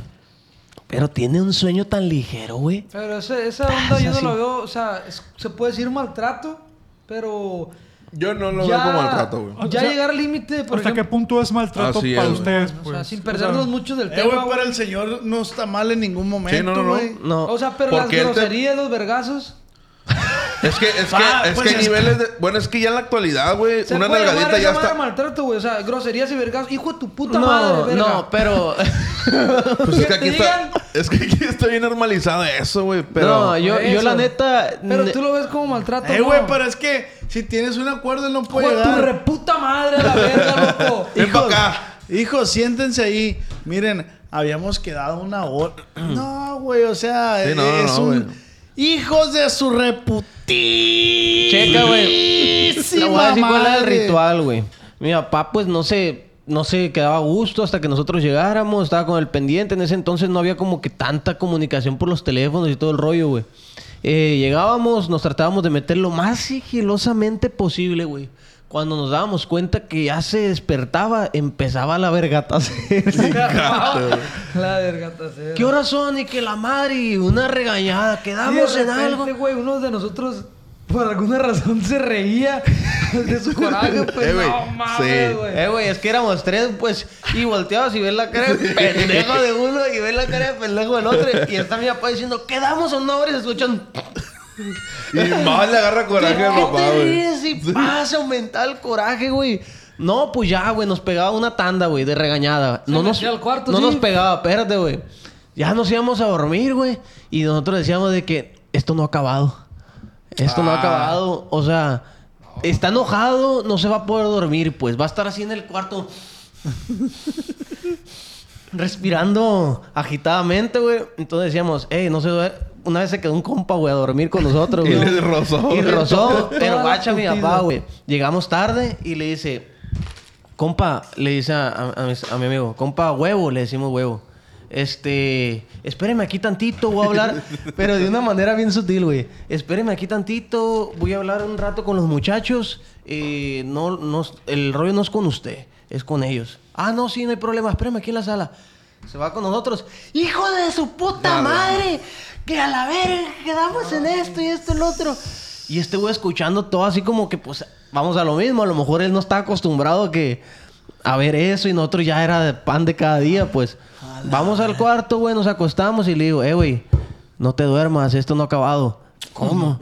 Pero tiene un sueño tan ligero, güey. Pero ese- esa onda yo no lo veo, o sea, es- se puede decir maltrato, pero... Yo no lo ya, veo como maltrato, güey. Ya O sea, llegar al límite, por ¿Hasta qué punto es maltrato Así para es, güey. ustedes? O Pues? sea, sin O perdernos sea, mucho del Eh, tema, güey, güey. pero el señor no está mal en ningún momento, no, no, no. güey. No. O sea, pero las te- groserías, los vergazos... Es que, es que, Ah, es pues que es- niveles de... Bueno, es que ya en la actualidad, güey, una nalgadita ya está... maltrato, güey. O sea, groserías y vergazos. Hijo de tu puta no, madre, verga. no, pero... Pues es que aquí está... Es que aquí está bien normalizado eso, güey, pero... no, yo, yo la neta... Pero tú lo ves como maltrato, Eh, ¿no? güey, pero es que si tienes un acuerdo, él no puede Hijo de tu llegar. reputa madre a la verga, loco. Ven acá. Hijos, siéntense ahí. Miren, habíamos quedado una hora. No, güey, o sea, Sí, no, no, es no, un... güey. Hijos de su reputísima Checa, güey. Voy a decir cuál era el madre. ritual, güey. Mi papá, pues, no se... No se quedaba a gusto hasta que nosotros llegáramos. Estaba con el pendiente. En ese entonces no había como que tanta comunicación por los teléfonos y todo el rollo, güey. Eh, llegábamos, nos tratábamos de meter lo más sigilosamente posible, güey. Cuando nos dábamos cuenta que ya se despertaba, empezaba la vergata. La vergatacera. ¿Qué horas son? Y que la madre y una regañada. Quedamos en algo. güey, uno de nosotros por alguna razón se reía de su coraje, pues Eh, güey, no mames, sí. güey. Eh, güey, es que éramos tres, pues, y volteabas y ves la cara de pendejo de uno y ves la cara de pendejo del otro. Y está mi papá diciendo, quedamos una hora y se escuchan. Y más le agarra coraje ¿Qué papá, güey. Y pasa, aumenta el coraje, güey. No, pues ya, güey, nos pegaba una tanda, güey, de regañada. Se No, nos, metía al cuarto, no sí. nos pegaba, espérate, güey. Ya nos íbamos a dormir, güey. Y nosotros decíamos de que esto no ha acabado. Esto no ha Ah. acabado. O sea, está enojado, no se va a poder dormir, pues. Va a estar así en el cuarto. respirando agitadamente, güey. Entonces decíamos, hey, no se duerme. Una vez se quedó un compa, güey, a dormir con nosotros, Y güey. le rozó. Y rozó, pero guacha mi papá, güey. Llegamos tarde y le dice, compa, le dice a, a- a mis- a mi amigo, compa, huevo, le decimos huevo. Este, espéreme aquí tantito, voy a hablar, pero de una manera bien sutil, güey. Espéreme aquí tantito, voy a hablar un rato con los muchachos. eh, no, no, el rollo no es con usted. es con ellos. Ah, no, sí, no hay problema, espérame aquí en la sala. Se va con nosotros. ¡Hijo de su puta madre! Que a la verga quedamos en esto y esto y lo otro. Y este güey escuchando todo así como que, pues, vamos a lo mismo. A lo mejor él no está acostumbrado a que... A ver eso y nosotros ya era de pan de cada día, pues. Vamos al cuarto, güey, nos acostamos y le digo, eh, güey, no te duermas, esto no ha acabado. ¿Cómo?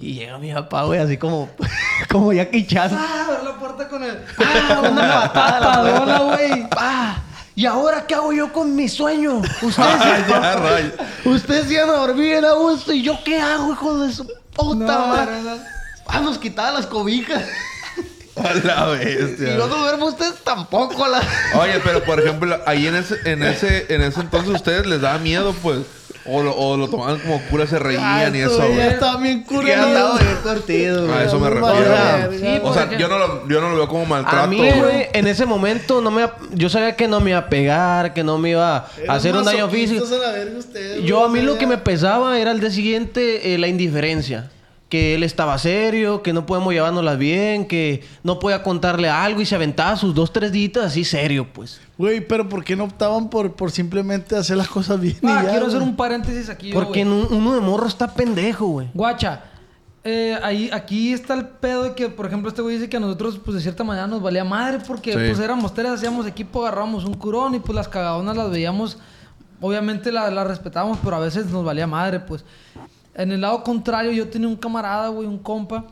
Y llega mi papá, güey, así como... como ya quichazo. Ah, la puerta con el. ¡Ah! Una patadona, güey. ¡Ah! ¿Y ahora qué hago yo con mi sueño? Ustedes, ustedes iban a dormir bien a gusto. ¿Y yo qué hago, hijo de su puta No, madre? no, no. Ah, nos quitaba las cobijas. A la Y bestia. yo no duermo, ustedes tampoco. La... Oye, pero por ejemplo, ahí en ese, en ese, en ese entonces ustedes les daba miedo, pues. O lo, o lo tomaban como cura, se reían y eso, Ya güey. está bien Que curado. andaba bien curtido, A güey. eso me refiero. Sí, o sea, yo no, lo, yo no lo veo como maltrato. A mí, güey, en ese momento no me... Yo sabía que no me iba a pegar, que no me iba a hacer un daño físico. a la verga ustedes, Yo a mí lo que me pesaba era el día siguiente eh, la indiferencia. Que él estaba serio, que no podemos llevárnoslas bien, que no podía contarle algo y se aventaba sus dos, tres días así serio, pues. Güey, pero ¿por qué no optaban por, por simplemente hacer las cosas bien y Ah, ya, quiero hacer un paréntesis aquí. Porque güey. en un- uno de morro está pendejo, güey. Guacha, eh, ahí, aquí está el pedo de que, por ejemplo, este güey dice que a nosotros, pues de cierta manera nos valía madre porque, Sí. pues éramos tres, hacíamos equipo, agarrábamos un curón y pues las cagadonas las veíamos, obviamente la- las respetábamos, pero a veces nos valía madre, pues. En el lado contrario, yo tenía un camarada, güey, un compa,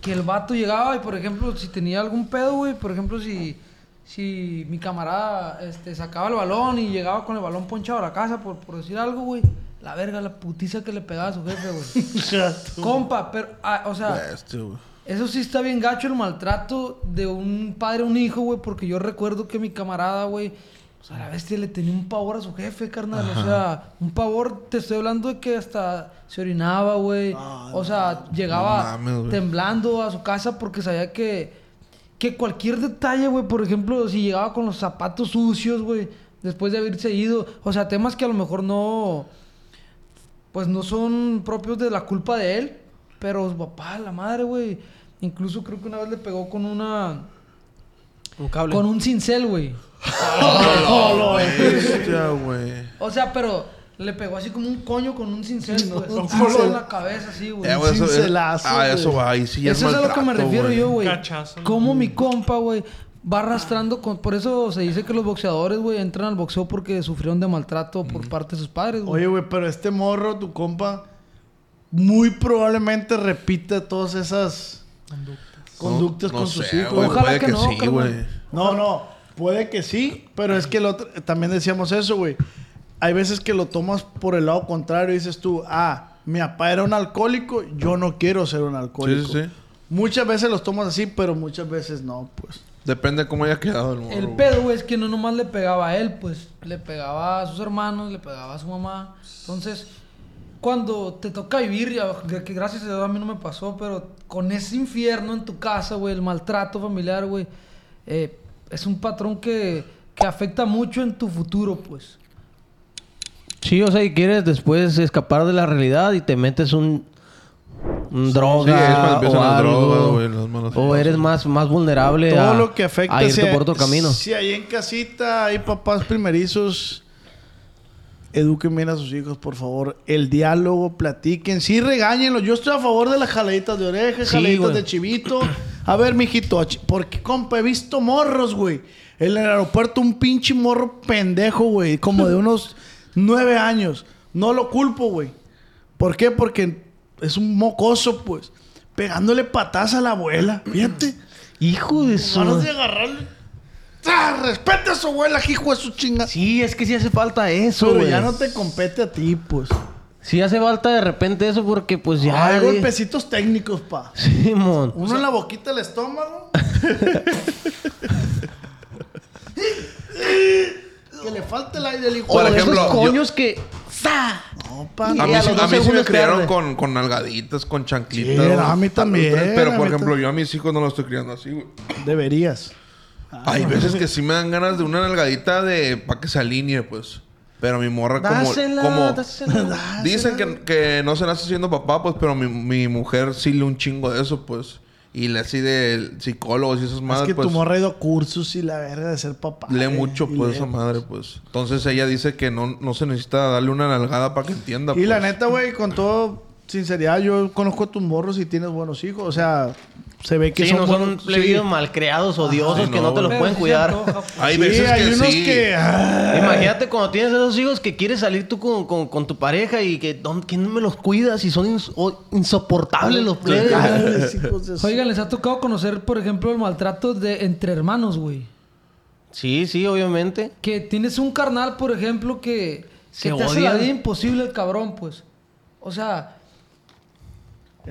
que el vato llegaba y, por ejemplo, si tenía algún pedo, güey, por ejemplo, si, si mi camarada este, sacaba el balón y llegaba con el balón ponchado a la casa, por, por decir algo, güey, la verga, la putiza que le pegaba a su jefe, güey. Compa, pero, ah, o sea, eso sí está bien gacho el maltrato de un padre a un hijo, güey, porque yo recuerdo que mi camarada, güey, o sea, la bestia le tenía un pavor a su jefe, carnal. O sea, un pavor, te estoy hablando de que hasta se orinaba, güey. o sea, llegaba No mames, güey. temblando a su casa porque sabía que, que cualquier detalle, güey, por ejemplo, si llegaba con los zapatos sucios, güey, después de haberse ido, o sea, temas que a lo mejor no, pues no son propios de la culpa de él, pero su papá, la madre, güey, incluso creo que una vez le pegó con una, Un cable. con un cincel, güey. Bestia, güey. O sea, pero le pegó así como un coño con un cincel, güey. un Un cincel. en la cabeza, así, güey. Eh, güey, eso- cincelazo, Ah, güey. eso va. Ahí sí ya Eso es a lo que me maltrato, refiero yo, güey. Cachazo. Como mi compa, güey, va arrastrando con... Por eso se dice que los boxeadores, güey, entran al boxeo porque sufrieron de maltrato por parte de sus padres, güey. Oye, güey, pero este morro, tu compa, muy probablemente repite todas esas conductas No con sus sé, hijos. güey, Ojalá puede que que, no, sí, carnal. güey. No, no, puede que sí, pero es que el otro, también decíamos eso, güey. Hay veces que lo tomas por el lado contrario y dices tú, ah, mi papá era un alcohólico, yo no quiero ser un alcohólico. Sí, sí, sí. Muchas veces los tomas así, pero muchas veces no, pues. Depende de cómo haya quedado el morro. El pedo, güey, es que no nomás le pegaba a él, pues le pegaba a sus hermanos, le pegaba a su mamá. Entonces, cuando te toca vivir, ya, que gracias a Dios a mí no me pasó, pero con ese infierno en tu casa, güey, el maltrato familiar, güey, eh, es un patrón que, que afecta mucho en tu futuro, pues. Sí, o sea, y quieres después escapar de la realidad y te metes un, un droga Sí, o algo, malas o eres más, más vulnerable Todo a, lo que afecta a irte si, por otro camino. Si ahí en casita hay papás primerizos, eduquen bien a sus hijos, por favor. El diálogo, platiquen. Sí, regáñenlos. Yo estoy a favor de las jaladitas de orejas, Sí, jaladitas de chivito. A ver, mijito, porque, compa, he visto morros, güey. En el aeropuerto un pinche morro pendejo, güey. Como de unos nueve años. No lo culpo, güey. ¿Por qué? Porque es un mocoso, pues. Pegándole patas a la abuela. Fíjate. Hijo de su... Ganas de agarrarle. ¡Ah! Respeta a su abuela, hijo de su chinga. Sí, es que sí hace falta eso, Pero güey. ya no te compete a ti, pues. Sí hace falta de repente eso porque pues ya... Hay de- golpecitos técnicos, pa. Simón. Uno en la boquita del estómago. que le falte el aire al hijo. Por ejemplo, esos yo- coños que... ¡Sa! No, pa. A mí, a sí, mí sí me criaron con, con nalgaditas, con chanclitas. Sí, a mí también, Pero, por ejemplo, yo a mis hijos no los estoy criando así, güey. Deberías. Hay veces que sí me dan ganas de una nalgadita de... Para que se alinee, pues. Pero mi morra como... Dásela, como dásela. Dicen que, que no se nace siendo papá, pues, pero mi, mi mujer sí le un chingo de eso, pues. y le así de psicólogos y esas Es madres, que pues, tu morra ha ido a cursos y la verga de ser papá. lee eh, mucho, pues, lee esa mucho. madre, pues. Entonces ella dice que no, no se necesita darle una nalgada para que entienda, Y la pues. neta, güey, con todo sinceridad, yo conozco a tus morros y tienes buenos hijos. O sea, se ve que Sí, son no son sí. malcriados, odiosos, que no, te los pueden cuidar. Hay Sí, veces hay que unos sí. que... ah, Imagínate cuando tienes esos hijos que quieres salir tú con, con- con tu pareja y que ¿dónde- ¿quién me los cuida? Si son ins- insoportables los plebes. Oigan, les ha tocado conocer, por ejemplo, el maltrato de entre hermanos, güey. Sí, sí, obviamente. Que tienes un carnal, por ejemplo, que, que Se te hace la vida imposible el cabrón, pues. O sea,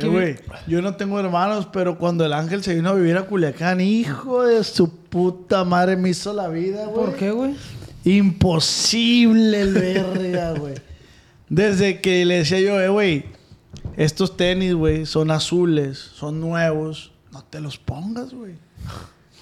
Eh, güey, yo no tengo hermanos, pero cuando el ángel se vino a vivir a Culiacán, hijo de su puta madre, me hizo la vida, güey. ¿por qué, güey? Imposible el verga, güey. Desde que le decía yo, eh, güey, estos tenis, güey, son azules, son nuevos, no te los pongas, güey.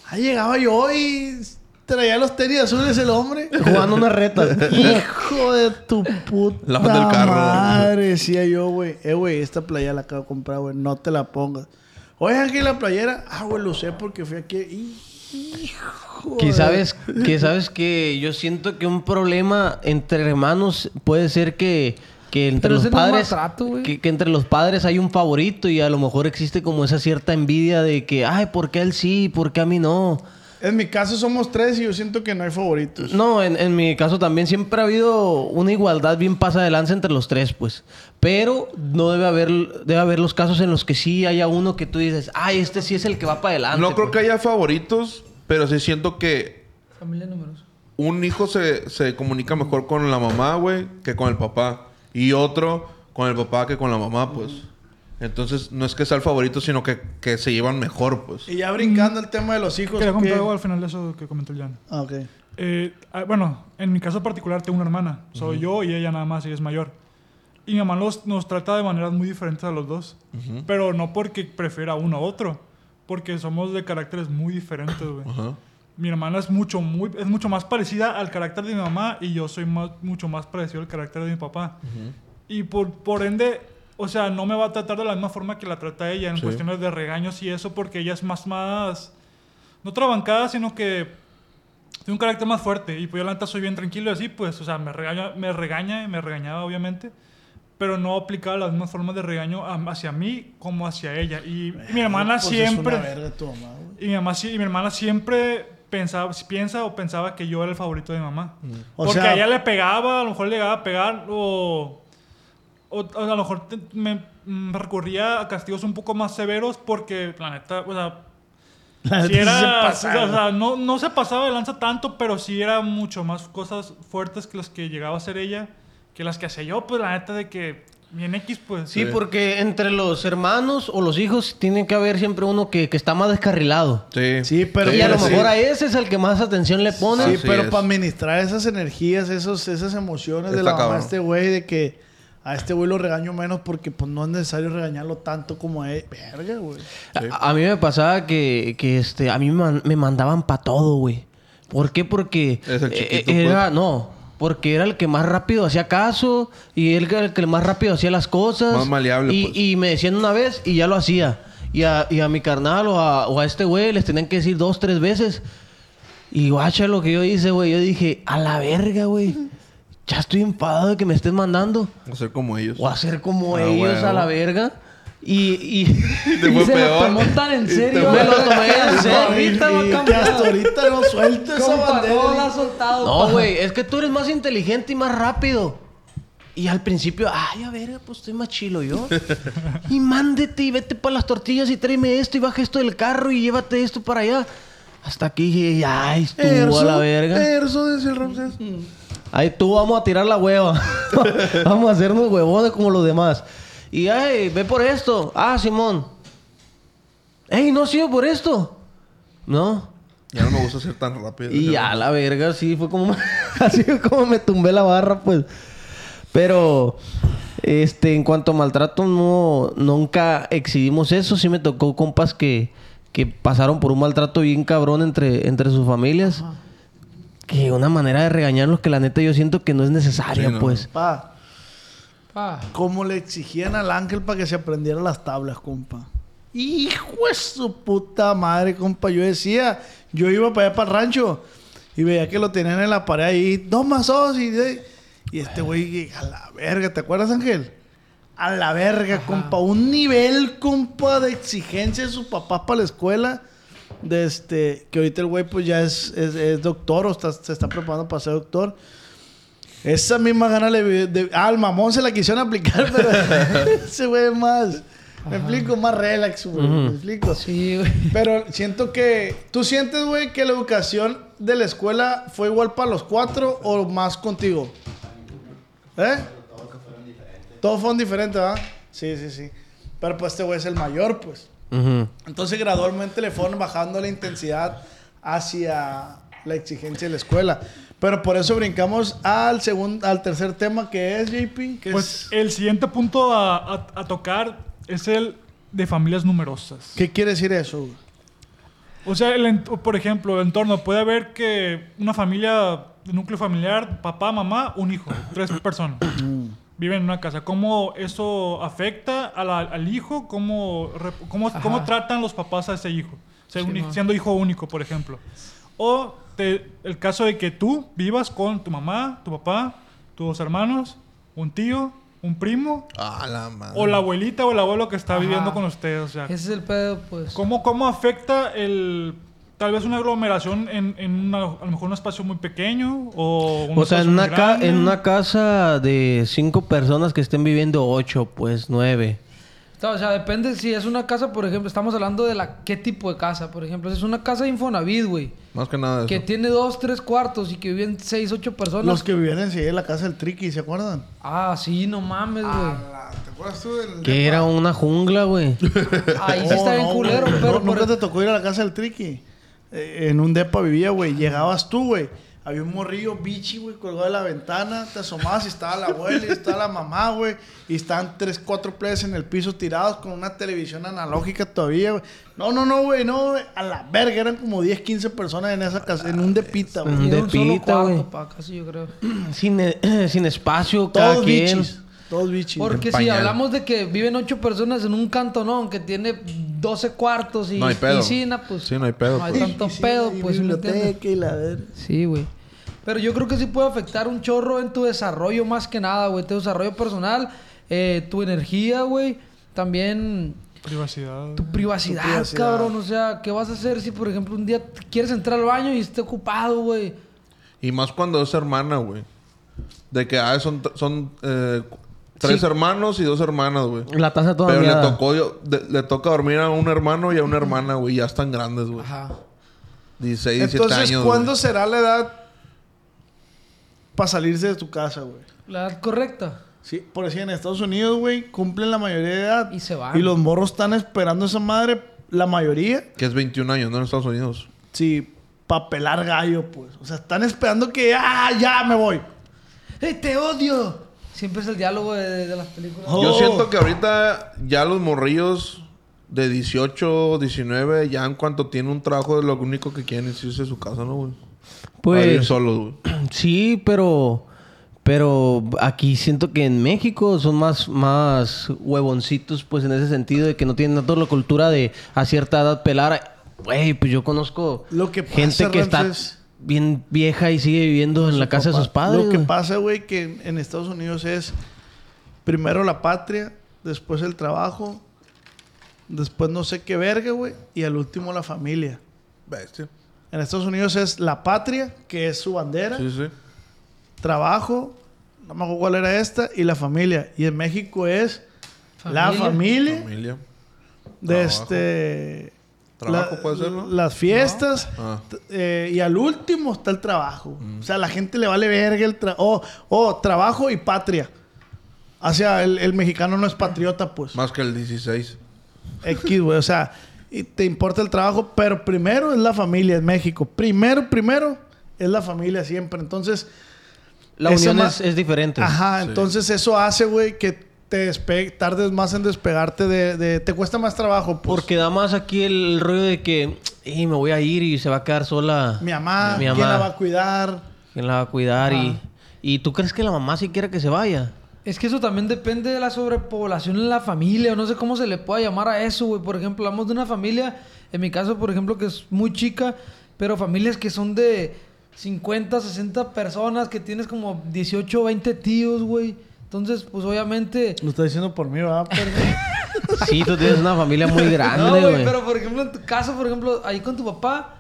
Ahí llegaba yo y traía los tenis azules el hombre. Jugando una reta. Hijo de tu puta Lavando el carro. madre, decía yo, güey. Eh, güey, esta playera la acabo de comprar, güey. No te la pongas. Oye, aquí la playera. Ah, güey, lo sé porque fui aquí. Hijo. Que de- sabes, que sabes que yo siento que un problema entre hermanos puede ser que, que entre Pero los ese no es padres maltrato, güey. que, que entre los padres hay un favorito y a lo mejor existe como esa cierta envidia de que ay, ¿por qué él sí? ¿Por qué a mí no? En mi caso somos tres y yo siento que no hay favoritos. No, en, en mi caso también siempre ha habido una igualdad bien pasa de lanza entre los tres, pues. Pero no debe haber, debe haber los casos en los que sí haya uno que tú dices, ay, este sí es el que va para adelante. No creo pues". que haya favoritos, pero sí siento que Familia numerosa. un hijo se, se comunica mejor con la mamá, güey, que con el papá. Y otro con el papá que con la mamá, pues. Entonces, no es que sea el favorito, sino que, que se llevan mejor, pues. Y ya brincando el tema de los hijos. Quería ¿qué? comentar algo al final de eso que comentó el Jan. Ah, ok. Eh, ah, bueno, en mi caso particular tengo una hermana. Soy yo y ella nada más, ella es mayor. Y mi mamá nos, nos trata de maneras muy diferentes a los dos. Pero no porque prefiera uno a otro. Porque somos de caracteres muy diferentes, güey. Ajá. Mi hermana es mucho, muy, es mucho más parecida al carácter de mi mamá y yo soy más, mucho más parecido al carácter de mi papá. Y por, por ende, o sea, no me va a tratar de la misma forma que la trata ella en Sí. cuestiones de regaños y eso, porque ella es más, más, no trabancada, sino que tiene un carácter más fuerte. Y pues yo la neta soy bien tranquilo y así, pues, o sea, me regaña, me regaña y me regañaba, obviamente. Pero no aplicaba las mismas formas de regaño hacia mí como hacia ella. Y, y mi hermana Pues siempre... Es una verga tu mamá. Y mi, mamá, y mi hermana siempre pensaba, piensa o pensaba que yo era el favorito de mi mamá. O Porque sea- a ella le pegaba, a lo mejor le llegaba a pegar o, o a lo mejor te- me, mm, recurría a castigos un poco más severos porque, la neta, o sea, La sí era, se o sea, no, no se pasaba de lanza tanto, pero sí era mucho más cosas fuertes que las que llegaba a hacer ella que las que hacía yo, pues la neta de que bien X, pues. Sí, porque entre los hermanos o los hijos tiene que haber siempre uno que, que está más descarrilado. Sí. Sí, pero y a lo sí. mejor a ese es el que más atención le pone. Sí, Así pero es. para administrar esas energías, esos, esas emociones de la mamá cabrón. este güey, de que a este güey lo regaño menos porque pues no es necesario regañarlo tanto como a él. Verga, güey. A, a mí me pasaba que, que, este, a mí me, man- me mandaban para todo, güey. ¿Por qué? Porque Es el eh, chiquito, era, pues. no, porque era el que más rápido hacía caso y él era el que más rápido hacía las cosas. Más maleable, y, pues. y me decían una vez y ya lo hacía. Y a, y a mi carnal o a, o a este güey les tenían que decir dos, tres veces. Y guacha lo que yo hice, güey. Yo dije, a la verga, güey. Ya estoy enfadado de que me estés mandando. No ser como ellos. O hacer como Ah, ellos a la verga. Y, y Te Y se lo peor. tomó tan en serio. me lo tomé en serio. Y que hasta ahorita no suelta esa bandera. no la soltado. No, güey, es que tú eres más inteligente y más rápido. Y al principio, ay, a ver, pues estoy más chilo yo. y mándete y vete para las tortillas y tráeme esto y baja esto del carro y llévate esto para allá. Hasta aquí dije, ay, estuvo a la verga. Erso, decía el Ramsés. Ahí tú vamos a tirar la hueva. vamos a hacernos huevones como los demás. Y ay, ve por esto. Ah, Simón. Ey, no ha sido por esto. No. Ya no me gusta ser tan rápido. Y ya la verga, sí, fue como así fue como me tumbé la barra, pues. Pero este, en cuanto a maltrato, no, nunca exhibimos eso. Sí me tocó compas que, que pasaron por un maltrato bien cabrón entre, entre sus familias. Que una manera de regañarlos que la neta yo siento que no es necesaria, Sí, no. pues. Pa, Pa. como le exigían al ángel para que se aprendiera las tablas, compa. Hijo de su puta madre, compa. Yo decía, yo iba para allá para el rancho y veía que lo tenían en la pared ahí, dos más dos y, y este güey, a la verga, ¿te acuerdas, Ángel? A la verga, compa. Un nivel, compa, de exigencia de su papá para la escuela. De este, que ahorita el güey pues ya es, es- es doctor o está- se está preparando para ser doctor. Esa misma gana le... de- ah, al mamón se la quisieron aplicar, pero ese güey es más... Me explico, más relax, güey. Me explico. Sí, güey. Pero siento que... ¿Tú sientes, güey, que la educación de la escuela fue igual para los cuatro o más contigo? ¿Eh? Todos fueron diferentes, ¿verdad? Sí, sí, sí. Pero pues este güey es el mayor, pues. Ujú. Entonces gradualmente le fueron bajando la intensidad hacia la exigencia de la escuela. Pero por eso brincamos al segundo, al tercer tema que es JP, que Pues es- el siguiente punto a, a- a tocar es el de familias numerosas. ¿qué quiere decir eso? O sea, el por ejemplo, el entorno puede haber que una familia, de núcleo familiar, papá, mamá, un hijo, tres personas. Viven en una casa. ¿Cómo eso afecta a la- al hijo? ¿Cómo, cómo, cómo tratan los papás a ese hijo? Sí, siendo hijo único, por ejemplo. O te- el caso de que tú vivas con tu mamá, tu papá, tus hermanos, un tío, un primo, Ah, la madre. o la abuelita o el abuelo que está Ajá. viviendo con ustedes. O sea, Ese es el pedo, pues. ¿Cómo, cómo afecta el tal vez una aglomeración en, en una- a lo mejor un espacio muy pequeño o un O sea, en una, ca- grande? en una casa de cinco personas que estén viviendo ocho, pues nueve. O sea, depende si es una casa, por ejemplo, estamos hablando de la qué tipo de casa, por ejemplo, si es una casa de Infonavit, güey, Más que nada de que eso. tiene dos, tres cuartos y que viven seis, ocho personas. Los que vivían enseguida en la casa del Triqui, ¿se acuerdan? Ah, sí, no mames, güey. ¿Te acuerdas tú del Que era una jungla, güey. Ahí sí está bien culero, pero No, por- Nunca te tocó ir a la casa del Triqui. Eh, en un depa vivía, güey. Llegabas tú, güey. Había un morrillo bichi, güey, colgado de la ventana. Te asomabas y estaba la abuela y estaba la mamá, güey. Y estaban tres, cuatro players en el piso tirados con una televisión analógica todavía, güey. No, no, no, güey, no, güey. A la verga, eran como 10, 15 personas en esa casa, en un depita, güey. Un depita, güey. cuarto, pa, casi yo creo. Sin, eh, sin espacio, cada Todos quien. bichis. Todos bichis. Porque si hablamos de que viven ocho personas en un cantonón que tiene 12 cuartos y No hay pedo. piscina, pues. Sí, no hay pedo, No hay pues. tanto Sí, pedo, y pues. biblioteca y la verga. Sí, güey. Pero yo creo que sí puede afectar un chorro en tu desarrollo más que nada, güey. Tu desarrollo personal, eh, tu energía, güey. También Privacidad. tu privacidad, Tu privacidad. cabrón. O sea, ¿qué vas a hacer si, por ejemplo, un día quieres entrar al baño y esté ocupado, güey? Y más cuando es hermana, güey. De que ah, son, son eh, tres Sí. hermanos y dos hermanas, güey. La taza toda Pero le, tocó, yo- de- le toca dormir a un hermano y a una hermana, güey. Ya están grandes, güey. Ajá. 16, 17 Entonces, años. ¿cuándo güey. será la edad para salirse de tu casa, güey? La edad correcta. Sí, por decir, en Estados Unidos, güey, cumplen la mayoría de edad. Y se van. Y los morros están esperando esa madre, la mayoría, Que es 21 años, ¿no? En Estados Unidos. sí, para pelar gallo, pues. O sea, están esperando que, ah, ya me voy. ¡Eh, te odio! Siempre es el diálogo de, de las películas. Oh. Yo siento que ahorita ya los morrillos de 18, 19, ya en cuanto tienen un trabajo, lo único que quieren es irse a su casa, ¿no, güey? Pues solos, güey. sí, pero pero aquí siento que en México son más más huevoncitos pues en ese sentido de que no tienen tanto la cultura de a cierta edad pelar. Güey, pues yo conozco Lo que pasa, gente que está bien vieja y sigue viviendo en la casa de sus padres. Lo que pasa, güey, que en- en Estados Unidos es primero la patria, después el trabajo, después no sé qué verga, güey, y al último la familia. Bestia. En Estados Unidos es la patria, que es su bandera, Sí, sí. trabajo, no me acuerdo cuál era esta, y la familia. Y en México es la Familia. familia, Familia. de Trabajo. este... Trabajo la- puede ser, ¿no? Las fiestas. Ah. eh, y al último está el trabajo. O sea, a la gente le vale verga el trabajo. Oh, trabajo y patria. O sea, el, el mexicano no es patriota, pues. Más que el 16. X, güey. O sea, y te importa el trabajo, pero primero es la familia en México. Primero, primero es la familia siempre. Entonces, La unión es, es diferente. Ajá, Sí. entonces eso hace, güey, que te despe- tardes más en despegarte de, de- Te cuesta más trabajo, pues. Porque da más aquí el rollo de que "Ey, me voy a ir y se va a quedar sola. mi mamá, Mi ¿quién mamá. la va a cuidar? ¿Quién la va a cuidar? Y, y tú crees que la mamá sí quiere que se vaya. Es que eso también depende de la sobrepoblación en la familia, o no sé cómo se le pueda llamar a eso, güey. Por ejemplo, hablamos de una familia, en mi caso, por ejemplo, que es muy chica, pero familias que son de 50, 60 personas, que tienes como 18, 20 tíos, güey. Entonces, pues obviamente... Lo está diciendo por mí, ¿verdad? Pero- Sí, tú tienes una familia muy No, grande, güey, güey. pero por ejemplo, en tu caso, por ejemplo, ahí con tu papá,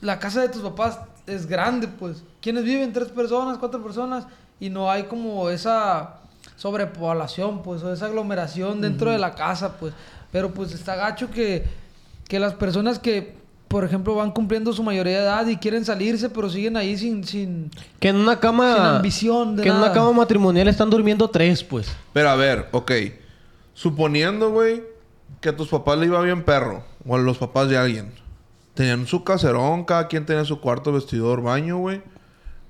la casa de tus papás es grande, pues. ¿Quiénes viven? Tres personas, cuatro personas, y no hay como esa sobrepoblación, pues, o esa aglomeración dentro de la casa, pues. Pero pues está gacho que, que las personas que, por ejemplo, van cumpliendo su mayoría de edad y quieren salirse, pero siguen ahí sin... sin Que en una cama... Sin ambición de Que en una cama matrimonial están durmiendo tres, pues. Pero a ver, ok. Suponiendo, güey, que a tus papás le iba bien perro. O a los papás de alguien. Tenían su caserón, cada quien tenía su cuarto, vestidor, baño, güey.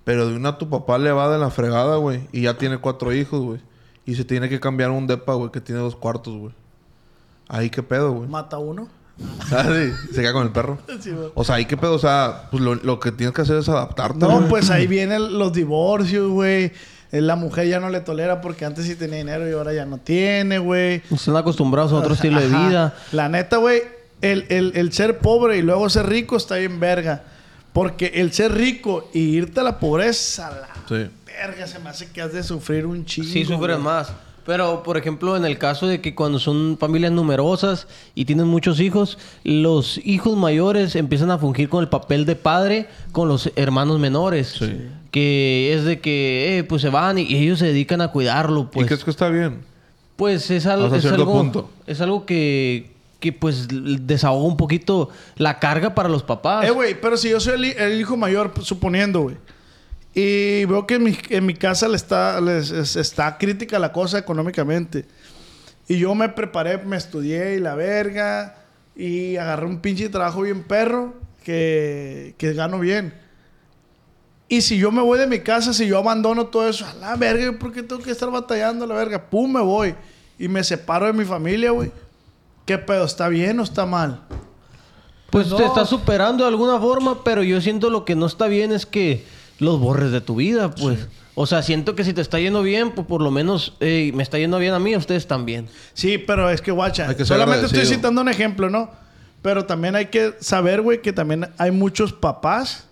Pero de una a tu papá le va de la fregada, güey. Y ya tiene cuatro hijos, güey. Y se tiene que cambiar un depa, güey, que tiene dos cuartos, güey. Ahí qué pedo, güey. Mata uno. Ah, sí. Se queda con el perro. Sí. O sea, ahí qué pedo. O sea, pues lo, lo que tienes que hacer es adaptarte, No, güey. pues ahí vienen los divorcios, güey. Eh, La mujer ya no le tolera porque antes sí tenía dinero y ahora ya no tiene, güey. Están acostumbrados a otro estilo de vida. La neta, güey, el, el- el ser pobre y luego ser rico está bien verga. Porque el ser rico y irte a la pobreza, la Sí. verga, se me hace que has de sufrir un chingo. Sí, sufren güey. más. Pero, por ejemplo, en el caso de que cuando son familias numerosas y tienen muchos hijos, los hijos mayores empiezan a fungir con el papel de padre con los hermanos menores. Sí. Que es de que, eh, pues se van y, y ellos se dedican a cuidarlo, ¿Y pues. crees que está bien? Pues es, al- algo... punto. Es algo que, que, pues, desahoga un poquito la carga para los papás. Eh, güey, pero si yo soy el hijo mayor, pues, suponiendo, güey. Y veo que en mi, en mi casa le está, les- es- está crítica la cosa económicamente. Y yo me preparé, me estudié y la verga. Y agarré un pinche trabajo bien perro que, que gano bien. Y si yo me voy de mi casa, si yo abandono todo eso, a la verga, ¿por qué tengo que estar batallando a la verga? Pum, me voy. Y me separo de mi familia, güey. ¿Qué pedo? ¿Está bien o está mal? Pues Pues te no. estás superando de alguna forma, pero yo siento lo que no está bien es que los borres de tu vida, pues. O sea, siento que si te está yendo bien, pues por lo menos "Ey, me está yendo bien a mí, a ustedes también. Sí, pero es que, guacha, que solamente estoy citando un ejemplo, ¿no? Pero también hay que saber, güey, que también hay muchos papás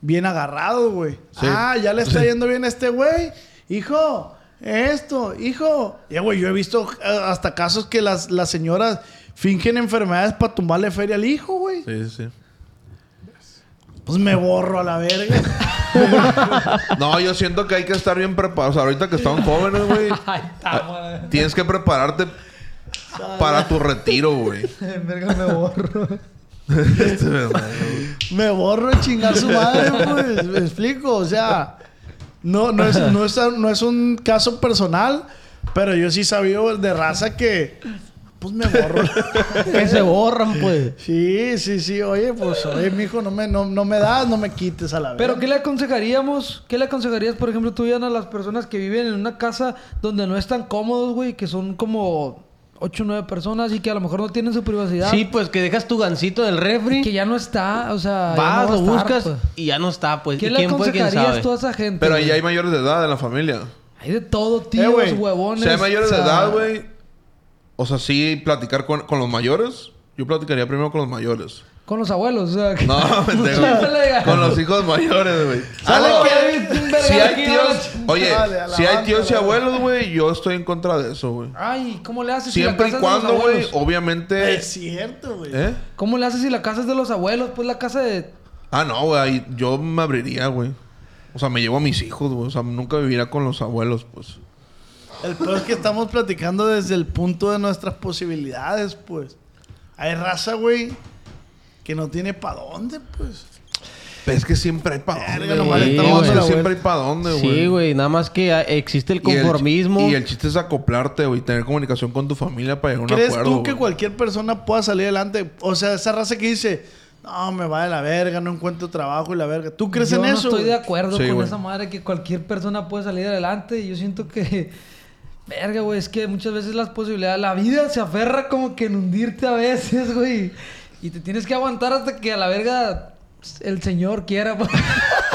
bien agarrados, güey. Sí. Ah, ya le está yendo bien a este güey. Hijo, esto, hijo. Ya, güey, yo he visto eh, hasta casos que las, las señoras fingen enfermedades para tumbarle feria al hijo, güey. Sí, sí. Pues me borro a la verga. No, yo siento que hay que estar bien preparados. ahorita que estamos jóvenes, güey. Madre. Tienes que prepararte para tu retiro, güey. Verga, me borro. Este, ¿verdad, güey? me borro a chingar su madre, pues. Me explico, o sea, no, no, es, no, es, no es un caso personal, pero yo sí sabía de raza que, pues me borro. Que se borran, pues. sí, sí, sí, oye, pues, oye, mijo, no me, no, no me das, no me quites a la vez. Pero ¿qué le aconsejaríamos? ¿Qué le aconsejarías, por ejemplo, tú, Ian, a las personas que viven en una casa donde no están cómodos, güey? Que son como 8 o 9 personas y que a lo mejor no tienen su privacidad. Sí, pues que dejas tu gancito del refri, Que ya no está, o sea... vas, no va lo estar, buscas pues. y ya no está, pues. ¿Qué ¿Y le quién fue? ¿Quién aconsejarías tú a esa gente? Pero ahí hay mayores de edad en la familia. Hay de todo, Eh, tíos, güey. huevones. Si hay mayores o de edad, güey. O sea, sí, platicar con, con los mayores. Yo platicaría primero con los mayores. Con los abuelos, o sea... que- No, pendejo. Con los hijos mayores, güey. Sale Ah, que Si hay tíos, oye, Dale, a la si hay tíos y abuelos, güey, yo estoy en contra de eso, güey. Ay, ¿cómo le haces si la Siempre y casa los cuando, güey, obviamente. Es cierto, güey. ¿Eh? ¿Cómo le haces si la casa es de los abuelos? Pues la casa de... Ah, no, güey, yo me abriría, güey. O sea, me llevo a mis hijos, güey. O sea, nunca viviría con los abuelos, pues. El peor es que estamos platicando desde el punto de nuestras posibilidades, pues. Hay raza, güey, que no tiene para dónde, pues. Pero es que siempre hay para Verga, dónde, nomás güey. No, la siempre hay para dónde, güey. Sí, güey, nada más que existe el Y el- conformismo. Y el, chiste es acoplarte, güey. Tener comunicación con tu familia para llegar a un ¿Crees acuerdo, tú que cualquier persona pueda salir adelante? O sea, esa raza que dice, no, me va de la verga, no encuentro trabajo y la verga. ¿Tú crees yo en no eso? estoy güey? de acuerdo Sí, con güey. esa madre que cualquier persona puede salir adelante. Yo siento que... Verga, güey, es que muchas veces las posibilidades... La vida se aferra como que en hundirte a veces, güey. Y te tienes que aguantar hasta que a la verga el señor quiera. pues.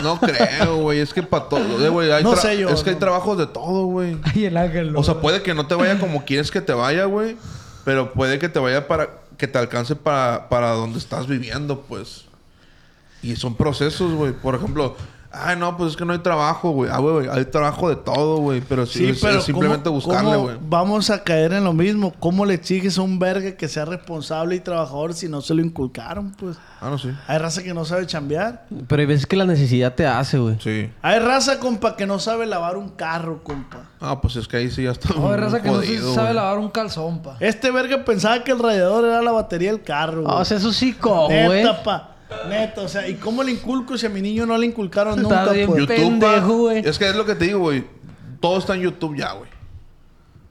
No creo, güey. Es que para todo, eh, güey. hay No sé yo, Es que hay trabajos de todo, güey. Ay, el ángel. O sea, puede que no te vaya como quieres que te vaya, güey. Pero puede que te vaya para... Que te alcance para, para donde estás viviendo, pues. Y son procesos, güey. Por ejemplo... Ay, no, pues es que no hay trabajo, güey. Ah, güey, hay trabajo de todo, güey. Pero sí, es, es simplemente ¿cómo- buscarle, güey. Vamos a caer en lo mismo. ¿Cómo le exiges a un verga que sea responsable y trabajador si no se lo inculcaron? Pues Ah, no, sí. hay raza que no sabe chambear. Pero hay veces que la necesidad te hace, güey. Sí. Hay raza, compa, que no sabe lavar un carro, compa. Ah, pues es que ahí sí ya está. No, hay raza que no sabe lavar un calzón, pa. Este verga pensaba que el radiador era la batería del carro, güey. Ah, o sea, eso sí, como, güey. Pa. Neta, o sea, ¿y cómo le inculco si a mi niño no le inculcaron nunca, Está bien pues? YouTube, pendejo, güey. Es que es lo que te digo, güey. Todo está en YouTube ya, güey.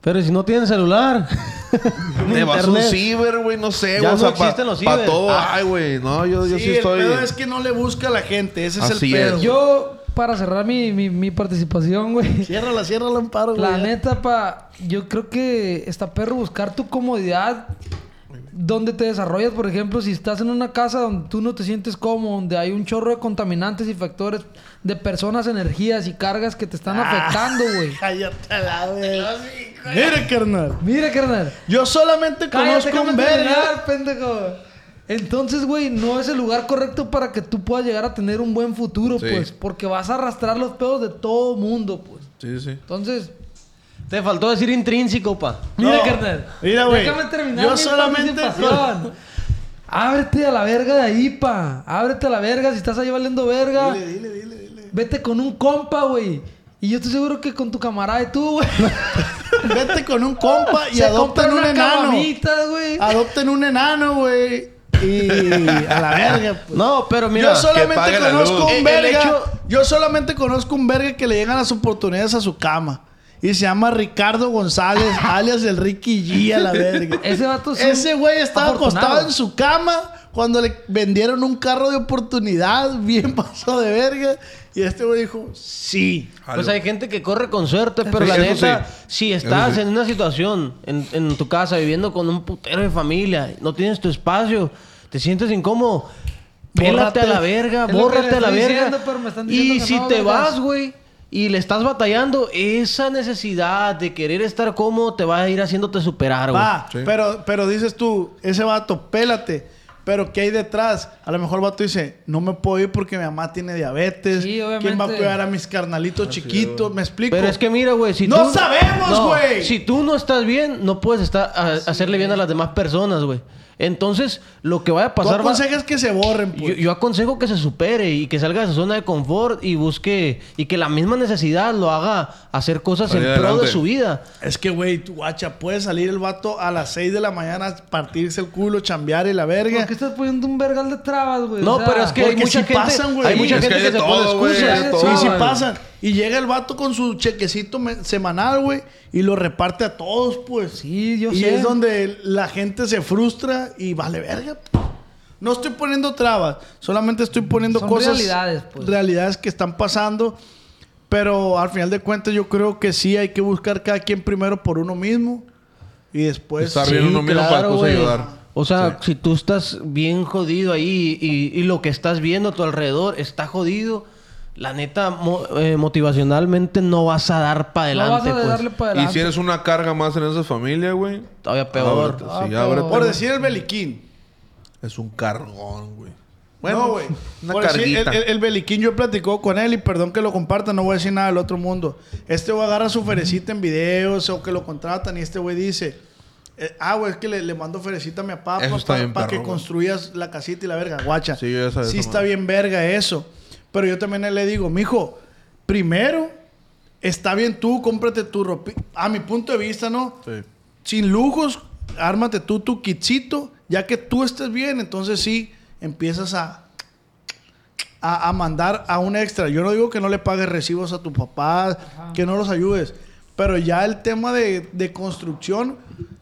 Pero si no tienen celular. Te vas a un ciber, güey, no sé, Ya güey. o no sea, pa- existen los ciber. todo, Ah. ay, güey. No, yo, yo Sí, sí, el estoy. pedo es que no le busca a la gente. Ese es el es. pedo. Yo, para cerrar mi, mi, mi participación, güey. Ciérrala, ciérrala un paro, güey. La neta, pa, yo creo que está perro buscar tu comodidad donde te desarrollas. Por ejemplo, si estás en una casa donde tú no te sientes cómodo, donde hay un chorro de contaminantes y factores de personas, energías y cargas que te están Ah. afectando, güey. Cállate a la verga. Mira, carnal. Mira, carnal. Yo solamente Cállate, conozco un verga. pendejo. Entonces, güey, no es el lugar correcto para que tú puedas llegar a tener un buen futuro, Sí. pues. Porque vas a arrastrar los pedos de todo mundo, pues. Sí, sí. Entonces, Te faltó decir intrínseco, pa. mira, No. carnal. Mira, güey. Déjame terminar Yo mi solamente-. Ábrete a la verga de ahí, pa. Ábrete a la verga. Si estás ahí valiendo verga. Dile, dile, dile, dile. Vete con un compa, güey. Y yo estoy seguro que con tu camarada y tú, güey. Vete con un compa y se adopten un enano. Adopten un enano, güey. Y a la verga, pues. No, pero mira. yo solamente conozco un el verga. hecho- Yo solamente conozco un verga que le llegan las oportunidades a su cama. Y se llama Ricardo González, alias el Ricky G a la verga. Ese vato es Ese güey estaba afortunado. acostado en su cama cuando le vendieron un carro de oportunidad, bien pasado de verga. Y este güey dijo, sí. Pues hay gente que corre con suerte, pero Sí, la neta, sí. si estás sí. en una situación, en, en tu casa, viviendo con un putero de familia, no tienes tu espacio, te sientes incómodo, Bórrate. a la verga, bórrate a la verga. diciendo, pero me están diciendo y si no, te vergas. vas, güey, y le estás batallando, esa necesidad de querer estar cómodo te va a ir haciéndote superar, güey. Va, Sí. pero, pero dices tú, ese vato, pélate. Pero ¿qué hay detrás? A lo mejor el vato dice, no me puedo ir porque mi mamá tiene diabetes. Sí, ¿Quién va a cuidar a mis carnalitos chiquitos? ¿Me explico? Pero es que mira, güey, si ¡No tú... sabemos, No, güey! Si tú no estás bien, no puedes estar a- hacerle bien a las demás personas, güey. Entonces, lo que vaya a Tú pasar va... aconsejas que se borren, Yo, pues. yo aconsejo que se supere y que salga de su zona de confort y busque... Y que la misma necesidad lo haga hacer cosas en pro de su vida. Es que, güey, tu guacha, puede salir el vato a las 6 de la mañana, partirse el culo, chambear y la verga. ¿Por qué estás poniendo un vergal de trabas, güey? No, O sea, pero es que hay mucha gente... pasan, hay mucha Es que gente hay que, de se pone excusas. Sí, sí pasan. Y llega el vato con su chequecito semanal, güey, y lo reparte a todos, pues. Sí, yo y sé. es donde la gente se frustra y vale verga. No estoy poniendo trabas, solamente estoy poniendo Son cosas. realidades, pues. realidades que están pasando. Pero al final de cuentas, yo creo que sí hay que buscar cada quien primero por uno mismo. Y después. Estar bien uno mismo para ayudar. O sea, si tú estás bien jodido ahí y, y lo que estás viendo a tu alrededor está jodido, la neta, mo- eh, motivacionalmente no vas a dar para No adelante, vas a pues. darle para Y adelante. si eres una carga más en esa familia, güey. Todavía peor. ábrete, Ah, sí, peor. ábrete. Por decir el beliquín. Es un cargón, güey. no, güey. Una Por decir, el, el- el beliquín yo platicó con él y perdón que lo comparta, no voy a decir nada del otro mundo. Este güey agarra su ferecita en videos o que lo contratan y este güey dice, eh, ah, güey, es que le, le mando ferecita a mi papá para que construyas la casita y la verga. Guacha. Sí, yo ya sabía Sí está bien verga eso. Pero yo también le digo, mijo, primero, está bien tú, cómprate tu ropa. A mi punto de vista, ¿no? Sí. sin lujos, ármate tú tu kitcito, ya que tú estés bien, entonces sí empiezas a, a, a mandar a un extra. Yo no digo que no le pagues recibos a tu papá, que no los ayudes, pero ya el tema de, de construcción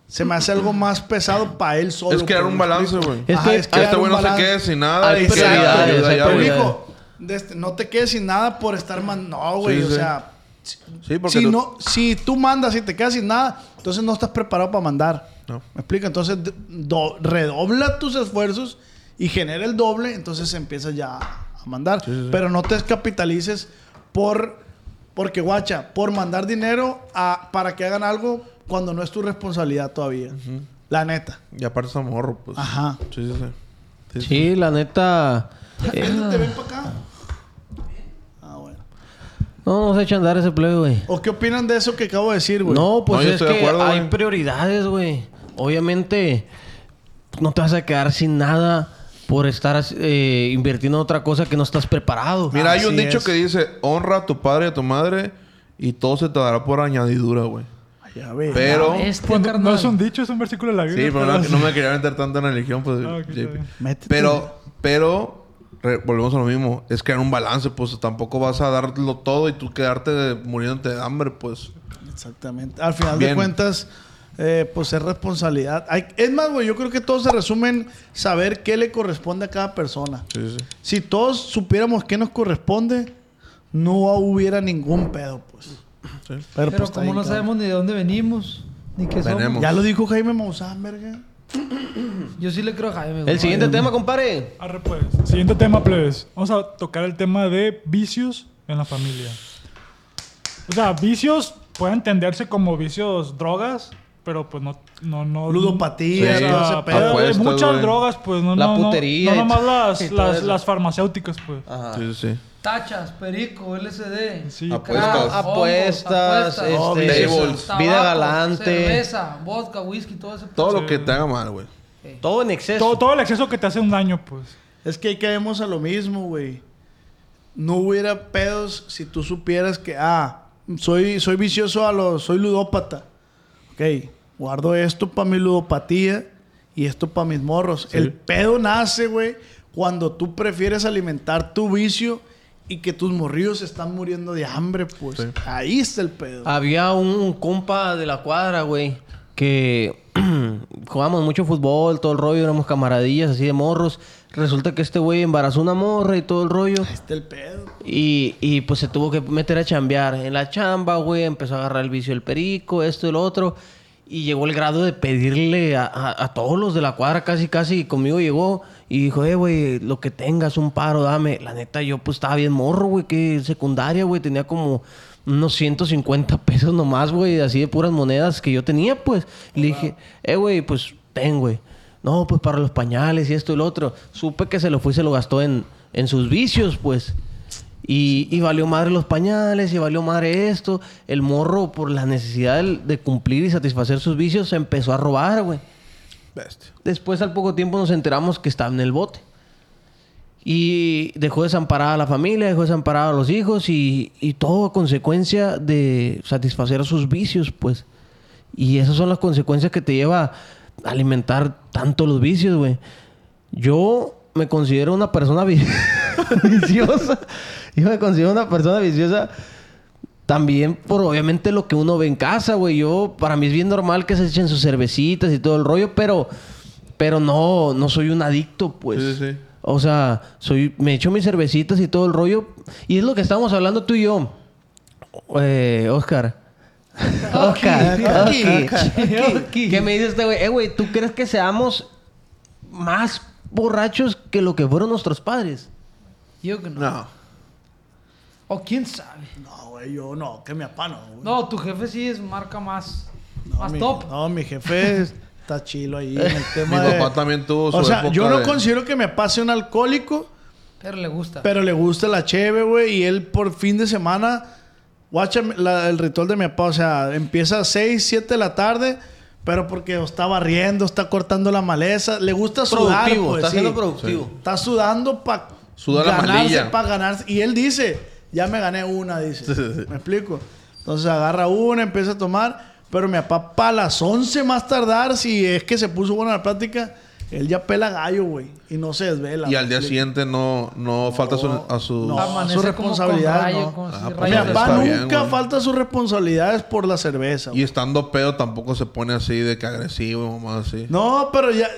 se me hace algo más pesado para él solo. Es crear un ¿me balance, güey. Es Ajá, que es Que crear este güey no se balance. quede sin nada. Hay prioridades, Pero, güey. Este- no te quedes sin nada por estar man... No, güey, Sí, o sí. sea... Sí, porque Si, tú- no, si tú mandas y te quedas sin nada, entonces no estás preparado para mandar. No. ¿Me explica? Entonces, do- redobla tus esfuerzos y genera el doble, entonces empiezas ya a mandar. Pero no te descapitalices por, porque guacha, por mandar dinero a, para que hagan algo cuando no es tu responsabilidad todavía. La neta. Y aparte es morro, pues. Ajá. Sí, sí, sí. Sí, sí. Sí, la neta. Eh, ven para acá. Ah, bueno. no, no se echa a andar ese play, güey. ¿O qué opinan de eso que acabo de decir, güey? No, pues No, yo es estoy de que acuerdo, hay güey. prioridades, güey. Obviamente, no te vas a quedar sin nada por estar eh, invirtiendo en otra cosa que no estás preparado. Mira, hay un dicho es. que dice: honra a tu padre y a tu madre y todo se te dará por añadidura, güey. Ya ves. Pero. Este, Pues, no- es un dicho, es un versículo de la Sí, Biblia. pero no, no me quería meter tanto en la religión, pues. Ah, ok, JP. está bien. Métete. Pero, pero, volvemos a lo mismo. Es crear un balance, pues tampoco vas a darlo todo y tú quedarte muriéndote de hambre, pues. Exactamente. Al final de cuentas, eh, pues es responsabilidad. Hay- es más, güey, yo creo que todo se resume en saber qué le corresponde a cada persona. Sí, sí. Si todos supiéramos qué nos corresponde, no hubiera ningún pedo, pues. Sí. Pero, Pero pues, como no claro. sabemos ni de dónde venimos, ni qué somos. Ya lo dijo Jaime Maussan, verga. Yo sí le creo a Jaime. güey. El siguiente tema, compadre. Arre, pues. Siguiente tema, plebes. Vamos a tocar el tema de vicios en la familia. O sea, vicios pueden entenderse como vicios drogas, pero pues no... no, no Ludopatía, Sí. todo ese pedo. Muchas güey. drogas, pues no, La no, no- putería No, y- nomás las, las, las farmacéuticas, pues. Ajá. Sí, sí, sí. Tachas, perico, LSD. Sí. Apuestas. crack, hongos, Apuestas, apuestas, este, tables. tabaco, vida galante. Cerveza, vodka, whisky, todo ese Todo Sí. lo que te haga mal, güey. Todo en exceso. Todo, todo el exceso que te hace un daño, pues. Es que ahí caemos a lo mismo, güey. No hubiera pedos si tú supieras que, ah, soy, soy vicioso a los, soy ludópata. Ok, guardo esto para mi ludopatía y esto para mis morros. El pedo nace, güey, cuando tú prefieres alimentar tu vicio y que tus morrillos se están muriendo de hambre, pues. Sí. Ahí está el pedo. Había un compa de la cuadra, güey, que jugábamos mucho fútbol, todo el rollo, éramos camaradillas así de morros. Resulta que este güey embarazó una morra y todo el rollo. Ahí está el pedo. Y, y pues se tuvo que meter a chambear. En la chamba, güey, empezó a agarrar el vicio del perico, esto y lo otro. Y llegó el grado de pedirle a, a- a todos los de la cuadra, casi, casi. Y conmigo llegó y dijo, eh, güey, lo que tengas, un paro, dame. La neta, yo pues estaba bien morro, güey, que secundaria, güey. Tenía como unos 150 pesos nomás, güey, así de puras monedas que yo tenía, pues. Y le dije, eh, güey, pues ten, güey. No, pues para los pañales y esto y lo otro. Supe que se lo fue y se lo gastó en, en sus vicios, pues. Y, y valió madre los pañales y valió madre esto. El morro, por la necesidad del- de, cumplir y satisfacer sus vicios, se empezó a robar, güey. Bestia. Después, al poco tiempo, nos enteramos que estaba en el bote. Y dejó desamparada a la familia, dejó desamparada a los hijos y, y todo a consecuencia de satisfacer sus vicios, pues. Y esas son las consecuencias que te lleva a alimentar tanto los vicios, güey. Yo me considero una persona vi- viciosa. Yo me considero una persona viciosa también por obviamente lo que uno ve en casa, güey. Yo, para mí es bien normal que se echen sus cervecitas y todo el rollo, pero, pero no, no soy un adicto, pues. Sí, sí, sí. O sea, soy, me echo mis cervecitas y todo el rollo. Y es lo que estamos hablando tú y yo. Eh, Oscar. Oscar. ¿Qué me dice este güey? Eh, güey, ¿tú crees que seamos más borrachos que lo que fueron nuestros padres? Yo que no. No. O quién sabe. No, güey, yo no, que mi papá no. güey. No, tu jefe sí es marca más, No, más mi, top. No, mi jefe está chilo ahí en el Mi tema de... papá también tuvo su O sea, época yo no de- considero que mi papá sea un alcohólico, Pero le gusta. pero le gusta la cheve, güey. Y él por fin de semana... Watcha la- el ritual de mi papá. O sea, empieza a 6, 7 de la tarde... Pero porque está barriendo, está cortando la maleza. Le gusta sudar, Productivo, pues, está sí. siendo productivo. Está sudando para Suda la ganarse, manilla. para ganarse. Y él dice, ya me gané una, dice. Sí, sí, sí. ¿Me explico? Entonces agarra una, empieza a tomar. Pero mi papá, para las 11 más tardar, si es que se puso buena la plática, él ya pela gallo, güey. Y no se desvela. Y al día siguiente no, no, falta su- a su... no. Su responsabilidad, rayo, no. si Ah, pues Mi papá bien, nunca güey. falta sus responsabilidades por la cerveza. Y estando pedo tampoco se pone así de que agresivo, mamá, así. No, pero ya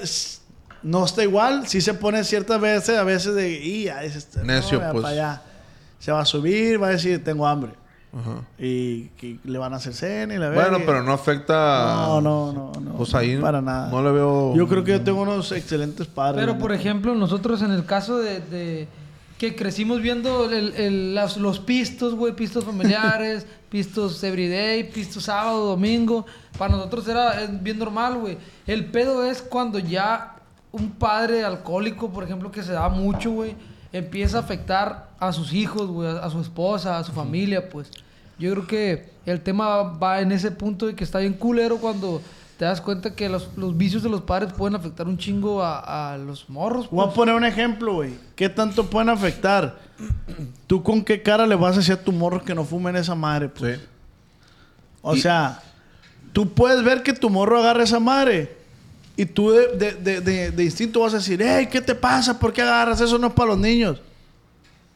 no está igual. Sí se pone ciertas veces, a veces de... Y ya, es este, Necio, no, pues. pa' allá. Se va a subir, va a decir, tengo hambre. Ajá. Y que le van a hacer cena y la. Bueno, pero no afecta... No, no, no, no. Pues ahí Para nada. no le veo... Yo creo que yo tengo unos excelentes padres. Pero por ejemplo, nosotros en el caso de, de que crecimos viendo el- el- las- los pistos, güey, pistos familiares, pistos everyday, pistos sábado, domingo, para nosotros era bien normal, güey. El pedo es cuando ya un padre alcohólico, por ejemplo, que se da mucho, güey, empieza a afectar a sus hijos, güey, a, a su esposa, a su familia, pues. Yo creo que el tema va en ese punto de que está bien culero cuando te das cuenta que los, los vicios de los padres pueden afectar un chingo a, a los morros. Voy a pues. poner un ejemplo, güey. ¿Qué tanto pueden afectar? ¿Tú con qué cara le vas a decir a tu morro que no fumen esa madre? Pues? Sí. O Y- sea, tú puedes ver que tu morro agarra esa madre. Y tú de, de- de- de- instinto vas a decir, hey, ¿qué te pasa? ¿Por qué agarras? Eso no es para los niños.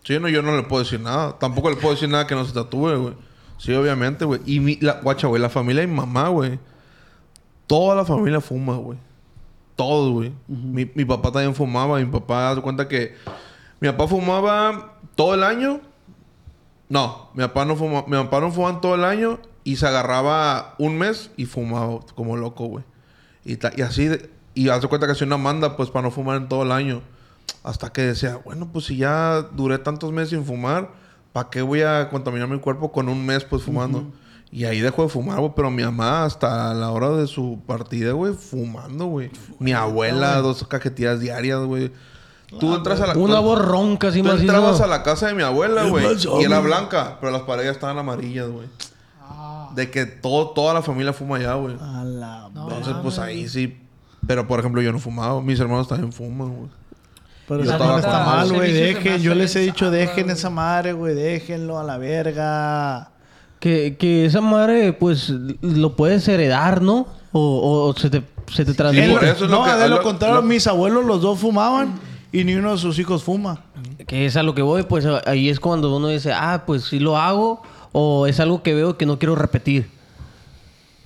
Sí, no, yo no le puedo decir nada. Tampoco le puedo decir nada que no se tatúe, güey. Sí, obviamente, güey. Y mi, la, guacha, güey, la familia de mi mamá, güey. Toda la familia fuma, güey. Todos, güey. mi, mi papá también fumaba. Mi papá, haz cuenta que... Mi papá fumaba todo el año. No, mi papá no fumaba. Mi papá no fumaba todo el año. Y se agarraba un mes y fumaba como loco, güey. Y, ta- y así... de- y haz de cuenta que hacía una manda, pues, para no fumar en todo el año. Hasta que decía, bueno, pues si ya duré tantos meses sin fumar, ¿para qué voy a contaminar mi cuerpo con un mes pues fumando? Y ahí dejó de fumar, güey. Pero mi mamá, hasta la hora de su partida, güey, fumando, güey. Mi abuela, dos cajetillas diarias, güey. Tú entras a la... Una voz ronca así Tú entrabas a la casa de mi abuela, ¿Qué güey. Y era blanca, pero las paredes estaban amarillas, güey. De que todo, toda la familia fuma allá, güey. A la. Entonces, pues ahí sí. Pero, por ejemplo, yo no fumaba. Mis hermanos también fuman, güey. Pero Yo estaba está mal, güey. Dejen. Yo les he dicho, dejen esa madre, güey. Déjenlo a la verga. Que, que esa madre, pues, lo puedes heredar, ¿no? O, o se te, se te transmite. por eso es no, lo que- de lo, lo- contrario, lo- mis abuelos los dos fumaban y ni uno de sus hijos fuma. Que es a lo que voy, pues ahí es cuando uno dice, ah, pues sí lo hago, o es algo que veo que no quiero repetir.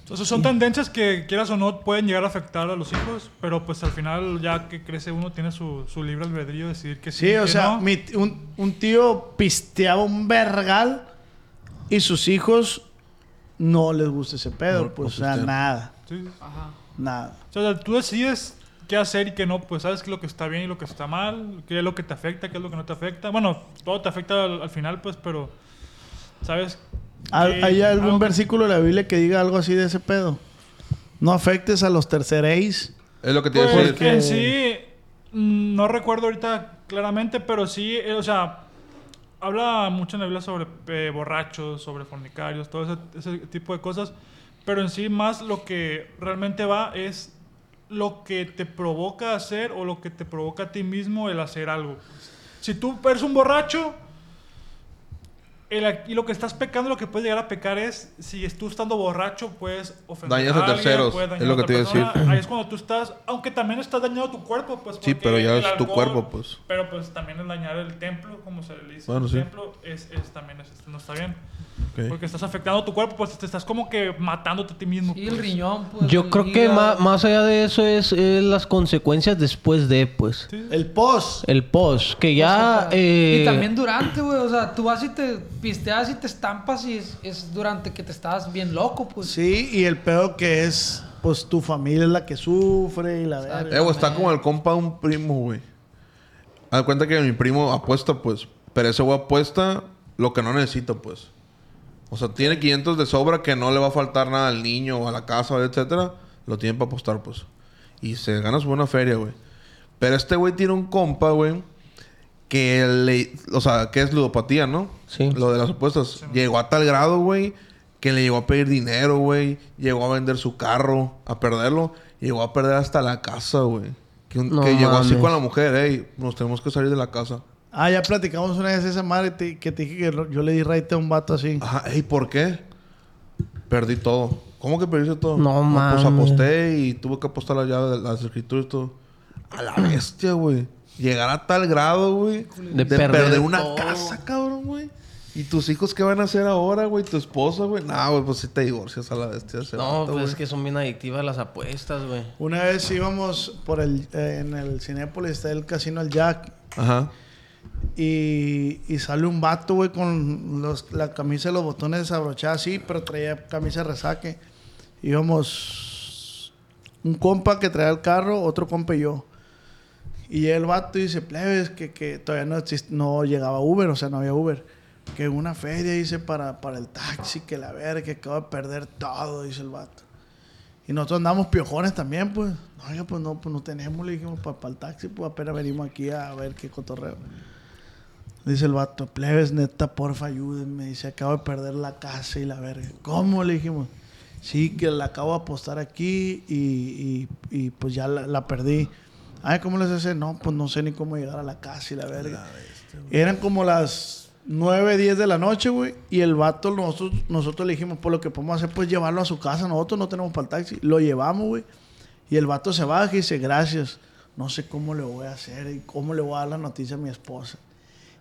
Entonces son tendencias que, quieras o no, pueden llegar a afectar a los hijos, pero pues al final, ya que crece uno, tiene su, su libre albedrío de decidir que sí. Sí, o que sea, no. mi t- un, un tío pisteaba un vergal y sus hijos no les gusta ese pedo. No, pues, no o sea, nada. Sí. Ajá. Nada. O sea, tú decides qué hacer y qué no, pues sabes qué es lo que está bien y lo que está mal, qué es lo que te afecta, qué es lo que no te afecta. Bueno, todo te afecta al, al final, pues, pero sabes. ¿Hay, que hay algún algo que- versículo de la Biblia que diga algo así de ese pedo? No afectes a los terceréis. Es lo que te iba a Pues decir. Porque- en sí, mm, no recuerdo ahorita claramente, pero sí, eh, o sea, habla mucho en la Biblia sobre eh, borrachos, sobre fornicarios, todo ese, ese tipo de cosas, pero en sí más lo que realmente va es lo que te provoca hacer o lo que te provoca a ti mismo el hacer algo. Si tú eres un borracho, el- y lo que estás pecando, lo que puedes llegar a pecar es, si tú estando borracho puedes ofender Dañas a alguien, terceros, puedes es dañar lo a que otra te iba a decir. persona. Ahí es cuando tú estás, aunque también estás dañando tu cuerpo, pues. Sí, pero ya el es tu cuerpo, pues. Pero pues también el dañar el templo, como se le dice, Bueno, el sí. templo, es, es- también es- no está bien. Ok. Porque estás afectando tu cuerpo, pues te estás como que matándote a ti mismo. Sí, el pues. riñón, pues. Yo el creo que ma- más allá de eso es, eh, las consecuencias después de, pues. Sí. El post. El post, que O ya... sea, eh, Y también durante, güey. O sea, tú vas y te pisteas y te estampas y es, es durante que te estás bien loco, pues. Sí, y el pedo que es, pues tu familia es la que sufre y la verga. Eh, güey, está como el compa de un primo, güey. Haz cuenta que mi primo apuesta, pues. Pero ese güey apuesta lo que no necesita, pues. O sea, tiene 500 de sobra que no le va a faltar nada al niño o a la casa, etcétera. Lo tiene para apostar, pues. Y se gana su buena feria, güey. Pero este güey tiene un compa, güey. Que le... O sea, que es ludopatía, ¿no? Sí. Lo de las apuestas. Llegó a tal grado, güey. Que le llegó a pedir dinero, güey. Llegó a vender su carro. A perderlo. Llegó a perder hasta la casa, güey. Que, un- No que llegó así con la mujer. Ey, nos tenemos que salir de la casa. Ah, ya platicamos una vez esa madre te- que te dije que yo le di raite a un vato así. Ajá. Ey, ¿por qué? Perdí todo. ¿Cómo que perdiste todo? No Pues mames. aposté y tuve que apostar la llave de las escrituras y todo. A la bestia, güey. Llegar a tal grado, güey. De De, perder perder, una todo. casa, cabrón, güey. ¿Y tus hijos qué van a hacer ahora, güey? ¿Tu esposa, güey? No, güey, pues si te divorcias a la bestia. No, vato, pues güey. es que son bien adictivas las apuestas, güey. Una vez íbamos por el, eh, en el Cinépolis, está el casino El Jack. Ajá. Y, y sale un vato, güey, con los- la camisa y los botones desabrochados así, pero traía camisa de resaque. Íbamos un compa que traía el carro, otro compa y yo. Y llega el vato y dice, plebes, que, que todavía no, exist- no llegaba Uber, o sea, no había Uber. Que una feria, dice, para, para el taxi, que la verga, que acabo de perder todo, dice el vato. Y nosotros andamos piojones también, pues. Oiga, pues no, pues no tenemos, le dijimos, para el taxi, pues apenas venimos aquí a ver qué cotorreo. Dice el vato, plebes, neta, porfa, ayúdenme. Dice, acabo de perder la casa y la verga. ¿Cómo? Le dijimos. Sí, que la acabo de apostar aquí y, y- pues ya la perdí. Ay, ¿cómo les hace? No, pues no sé ni cómo llegar a la casa y la verga. Eran como las 9, 10 de la noche, güey. Y el vato, nosotros, nosotros le dijimos, pues lo que podemos hacer, pues llevarlo a su casa. Nosotros no tenemos para el taxi. Lo llevamos, güey. Y el vato se baja y dice, gracias. No sé cómo le voy a hacer y cómo le voy a dar la noticia a mi esposa.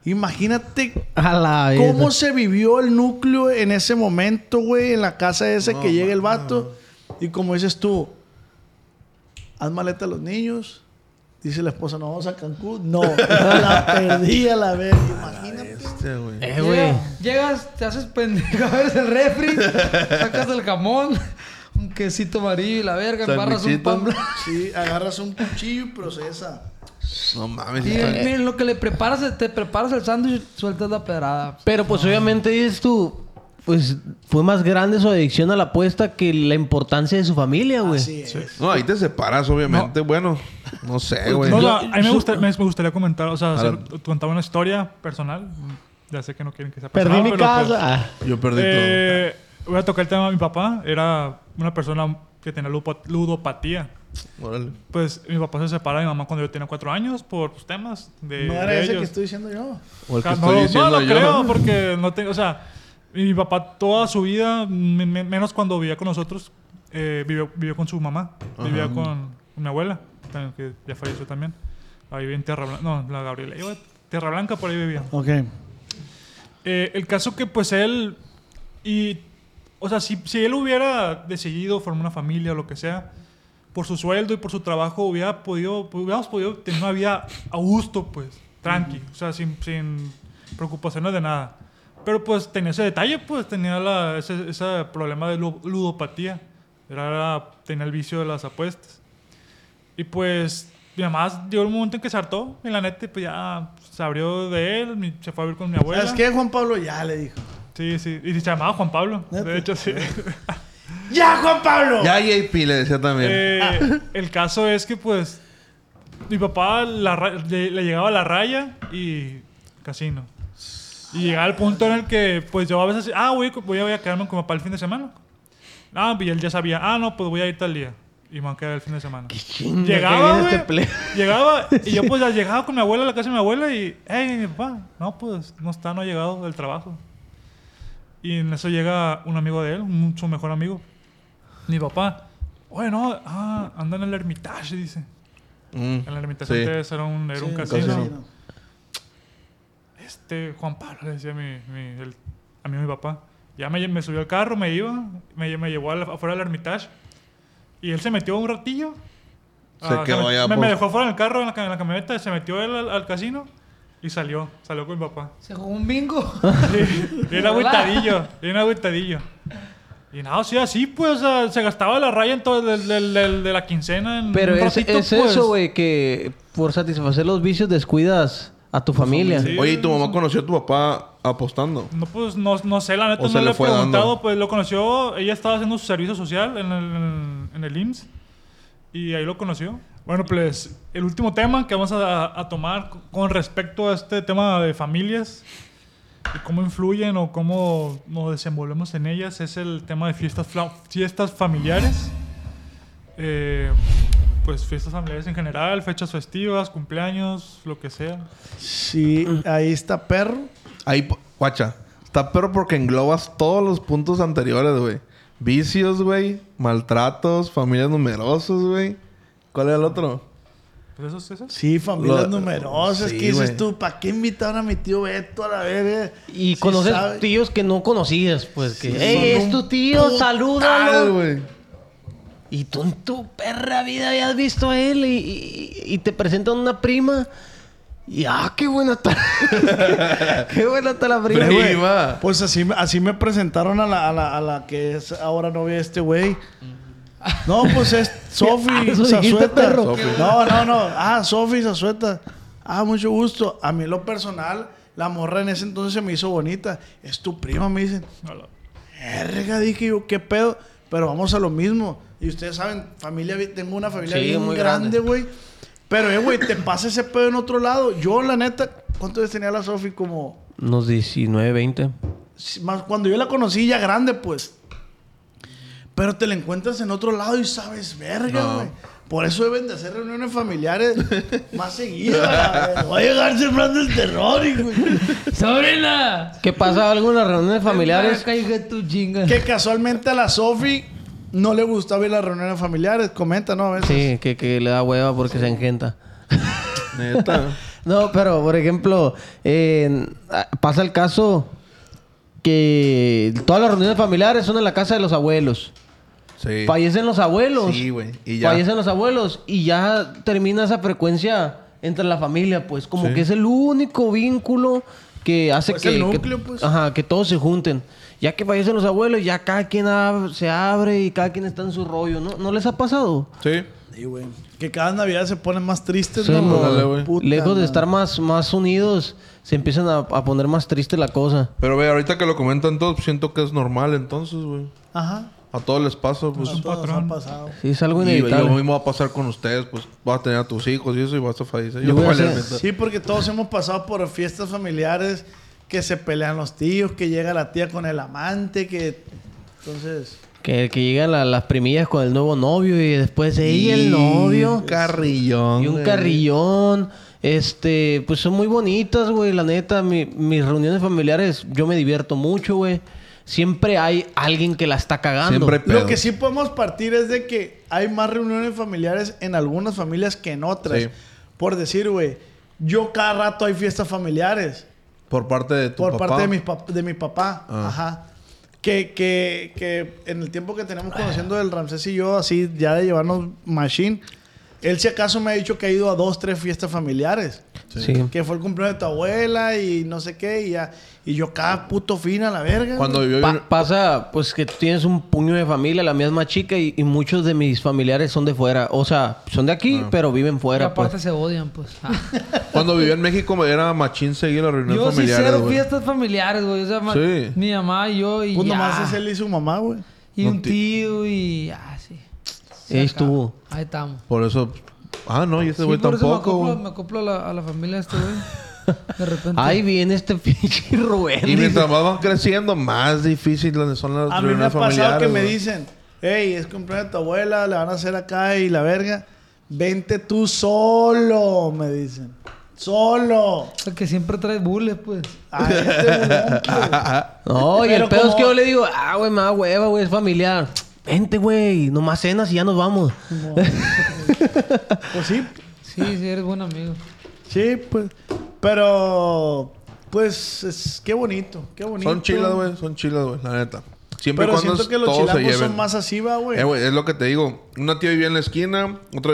Imagínate A la vez. cómo se vivió el núcleo en ese momento, güey, en la casa esa que llega el vato. Y como dices tú, haz maleta a los niños. Dice la esposa, no vamos a Cancún. No, la perdí a la vez. Imagínate. Este, güey. Eh, güey. Llega- Llegas, te haces pendejo, abres el refri, sacas el jamón, un quesito amarillo y la verga, embarras un pan blanco. Sí, agarras un cuchillo y procesa. No mames. Y miren, lo que le preparas, te preparas el sándwich, sueltas la pedrada. Pero pues obviamente dices tú, pues fue más grande su adicción a la apuesta que la importancia de su familia, güey. Así es. No, ahí te separas, obviamente. Bueno, no sé, güey. No, no, a mí me, gusta- gustaría comentar, o sea, hacer- contar una historia personal. Ya sé que no quieren que sea Perdí personal, mi pero, pues, casa. Ah. Yo perdí eh, voy a tocar el tema de mi papá. Era una persona que tenía ludopatía. todo. Órale. Pues mi papá se separa de mi mamá cuando yo tenía cuatro años por pues, temas de, No era de ese que estoy diciendo yo. O el que Ah, estoy no, diciendo no, no yo. creo, porque no tengo, o sea, mi papá toda su vida, me- me- menos cuando vivía con nosotros, eh, vivió, vivió con su mamá, vivía con mi abuela, que ya falleció también. Ahí vivía en Tierra Blanca, no, la Gabriela, iba a Tierra Blanca, por ahí vivía. Ok. Eh, el caso que pues él, y, o sea, si, si él hubiera decidido formar una familia o lo que sea, por su sueldo y por su trabajo hubiera podido, hubiéramos podido tener una vida a gusto, pues, tranqui, o sea, sin, sin preocupaciones de nada. Pero pues tenía ese detalle, pues tenía la, ese, ese problema de lu- ludopatía, era, era- tenía el vicio de las apuestas. Y pues mi mamá llegó un momento en que se hartó, y la neta, pues ya se abrió de él, mi- se fue a vivir con mi abuela. ¿Sabes qué, Juan Pablo? Ya le dijo. Sí, sí. Y se llamaba Juan Pablo. ¿Neta? De hecho, sí. ¡Ya, Juan Pablo! Ya JP le decía también. Eh, el caso es que, pues, mi papá la le, le llegaba la raya y casino. Y llegaba al punto en el que, pues, yo a veces, ah, voy, voy a, voy a quedarme con mi papá el fin de semana. Ah, y él ya sabía, ah, no, pues voy a ir tal día. Y me voy a quedar el fin de semana. Chinga, Llegaba, que este llegaba, y yo pues ya llegaba con mi abuela a la casa de mi abuela y, hey, mi papá, no, pues no está, no ha llegado del trabajo. Y en eso llega un amigo de él, mucho mejor amigo. Mi papá, oye, no, ah, anda en el Hermitage, dice. Mm, En el Hermitage sí. antes era un, era un casino. Este, Juan Pablo, le decía mi, mi- el amigo de mi papá. Ya me, me subió al carro, me iba, me, me llevó a la- afuera del Hermitage. Y él se metió un ratillo. Se Ah, quedó me, allá, me, me pues. dejó fuera del carro, en la, ca- en la camioneta, se metió él al, al casino y salió. Salió con mi papá. Se jugó un bingo. Sí, bien agüitadillo, bien agüitadillo. Y nada, sí, así pues, o sea, se gastaba la raya en todo del- del- de la quincena en Pero un es, ratito, es pues. eso, güey, que por satisfacer los vicios descuidas a tu familia. Sí. Oye, ¿y tu mamá conoció a tu papá apostando? No, pues no, no sé, la neta no le he fue preguntado, dando. pues lo conoció, ella estaba haciendo su servicio social en el, en, el IMSS y ahí lo conoció. Bueno, pues el último tema que vamos a, a tomar con respecto a este tema de familias y cómo influyen o cómo nos desenvolvemos en ellas es el tema de fiestas, fiestas familiares. Eh, pues fiestas familiares en general, fechas festivas, cumpleaños, lo que sea. Sí, ahí está perro. Ahí, guacha. Está pero porque englobas todos los puntos anteriores, güey. Vicios, güey. Maltratos, familias numerosos, güey. ¿Cuál era el otro? Pues eso es eso. Sí, familias Lo- numerosas. sí, ¿Qué dices tú? ¿Para qué invitaron a mi tío Beto a la verga? Y Sí conoces sabe. tíos que no conocías, pues que, Sí, es tu tío, salúdalo. güey. Y tú en tu perra vida habías visto a él y, y- y te presentan una prima Y ah, qué buena está. qué buena está la prima. Pero. Pues así, así me presentaron a la, a la, a la que es ahora novia de este güey. No, pues es Sofi Zazueta. perro. Sofi. No, no, no. Ah, Sofi Zazueta. Ah, mucho gusto. A mí lo personal, la morra en ese entonces se me hizo bonita. Es tu prima, me dicen. Hola. Verga, dije yo, qué pedo. Pero vamos a lo mismo. Y ustedes saben, familia, tengo una familia Sí, bien muy grande, güey. Pero, eh, güey, te pasa ese pedo en otro lado. Yo, la neta, ¿cuántos años tenía la Sofi? Como Unos 19, 20. Sí, más cuando yo la conocí ya grande, pues. Pero te la encuentras en otro lado y sabes, verga, No. güey. Por eso deben de hacer reuniones familiares más seguidas. Va a llegar sembrando el terror, y, güey. ¡Sobrina! ¿Qué pasa algo en las reuniones familiares? Acá, hija de tu chinga. Que casualmente a la Sofi no le gustaba ir a las reuniones familiares. Comenta, ¿no? A veces. Sí, que, que le da hueva porque se engenta. Neta. No, pero por ejemplo, eh, pasa el caso que todas las reuniones familiares son en la casa de los abuelos. Sí. Fallecen los abuelos. Sí, güey. Y ya. Fallecen los abuelos y ya termina esa frecuencia entre la familia, pues como Sí. que es el único vínculo que hace Pues que, el que- núcleo, pues. ajá, que todos se junten. Ya que fallecen los abuelos, ya cada quien ab- se abre y cada quien está en su rollo, ¿no? ¿No les ha pasado? Sí. Sí, güey. Que cada Navidad se ponen más tristes, Sí, ¿no? Puta Lejos de estar más, más unidos, se empiezan a, a poner más triste la cosa. Pero ve, ahorita que lo comentan todos, pues, siento que es normal entonces, güey. Ajá. A todos les pasa, pues. A todos patrón. ha pasado. Sí, es algo Y lo inevitable. mismo va a pasar con ustedes, pues vas a tener a tus hijos y eso y vas a fallecer. Yo voy a hacer-. Sí, porque todos hemos pasado por fiestas familiares que se pelean los tíos, que llega la tía con el amante, que... Entonces... Que, que llegan la- las primillas con el nuevo novio y después ella el novio. Un carrillón. Y un güey. carrillón. Este, pues son muy bonitas, güey. La neta, mi- mis reuniones familiares, yo me divierto mucho, güey. Siempre hay alguien que la está cagando. Siempre hay Lo que sí podemos partir es de que hay más reuniones familiares en algunas familias que en otras. Sí. Por decir, güey, yo cada rato hay fiestas familiares. Por parte de tu por papá. parte de mi, pap- de mi papá. Ah. Ajá. Que, que, que en el tiempo que tenemos conociendo del Ramsés y yo, así ya de llevarnos machine, él si acaso me ha dicho que ha ido a dos, tres fiestas familiares. Sí. Que fue el cumpleaños de tu abuela y no sé qué, y ya. Y yo cada puto fin a la verga. Cuando vivió Pa- pasa, pues que tú tienes un puño de familia, la mía es más chica y, y muchos de mis familiares son de fuera. O sea, son de aquí, Ah. pero viven Y fuera, aparte pues. se odian, pues. Ah. Cuando vivía en México era machín seguir las reuniones Yo sí cero fiestas familiares, güey. O sea, Sí. mi mamá y yo y Pues ya. nomás es él y su mamá, güey. Y No un tío y... Se Ahí estuvo. Ahí estamos. Por eso... Ah, no, y este Sí, güey eso me tampoco, acoplo, me acoplo a, la, a la familia de este güey. De repente. Ahí viene este pinche Rubén. Y mientras más van creciendo, más difíciles son las A mí me ha reuniones pasado familiares. que me dicen, hey, es cumpleaños de tu abuela, le van a hacer acá y la verga. Vente tú solo, me dicen. Solo. O sea, que siempre trae bules, pues. A este bulón, pues. No, y Pero el pedo es que yo le digo, ah, güey, me da hueva, güey, es familiar. Vente, güey, nomás cenas y ya nos vamos. Pues sí, Sí, sí, eres buen amigo. sí, pues. Pero, pues, es, qué bonito, qué bonito. Son chilas, güey. Son chilas, güey. La neta. Siempre Pero cuando siento que los chilangos son más así, va, güey. Eh, güey, es lo que te digo. Una tía vivía en la esquina, otra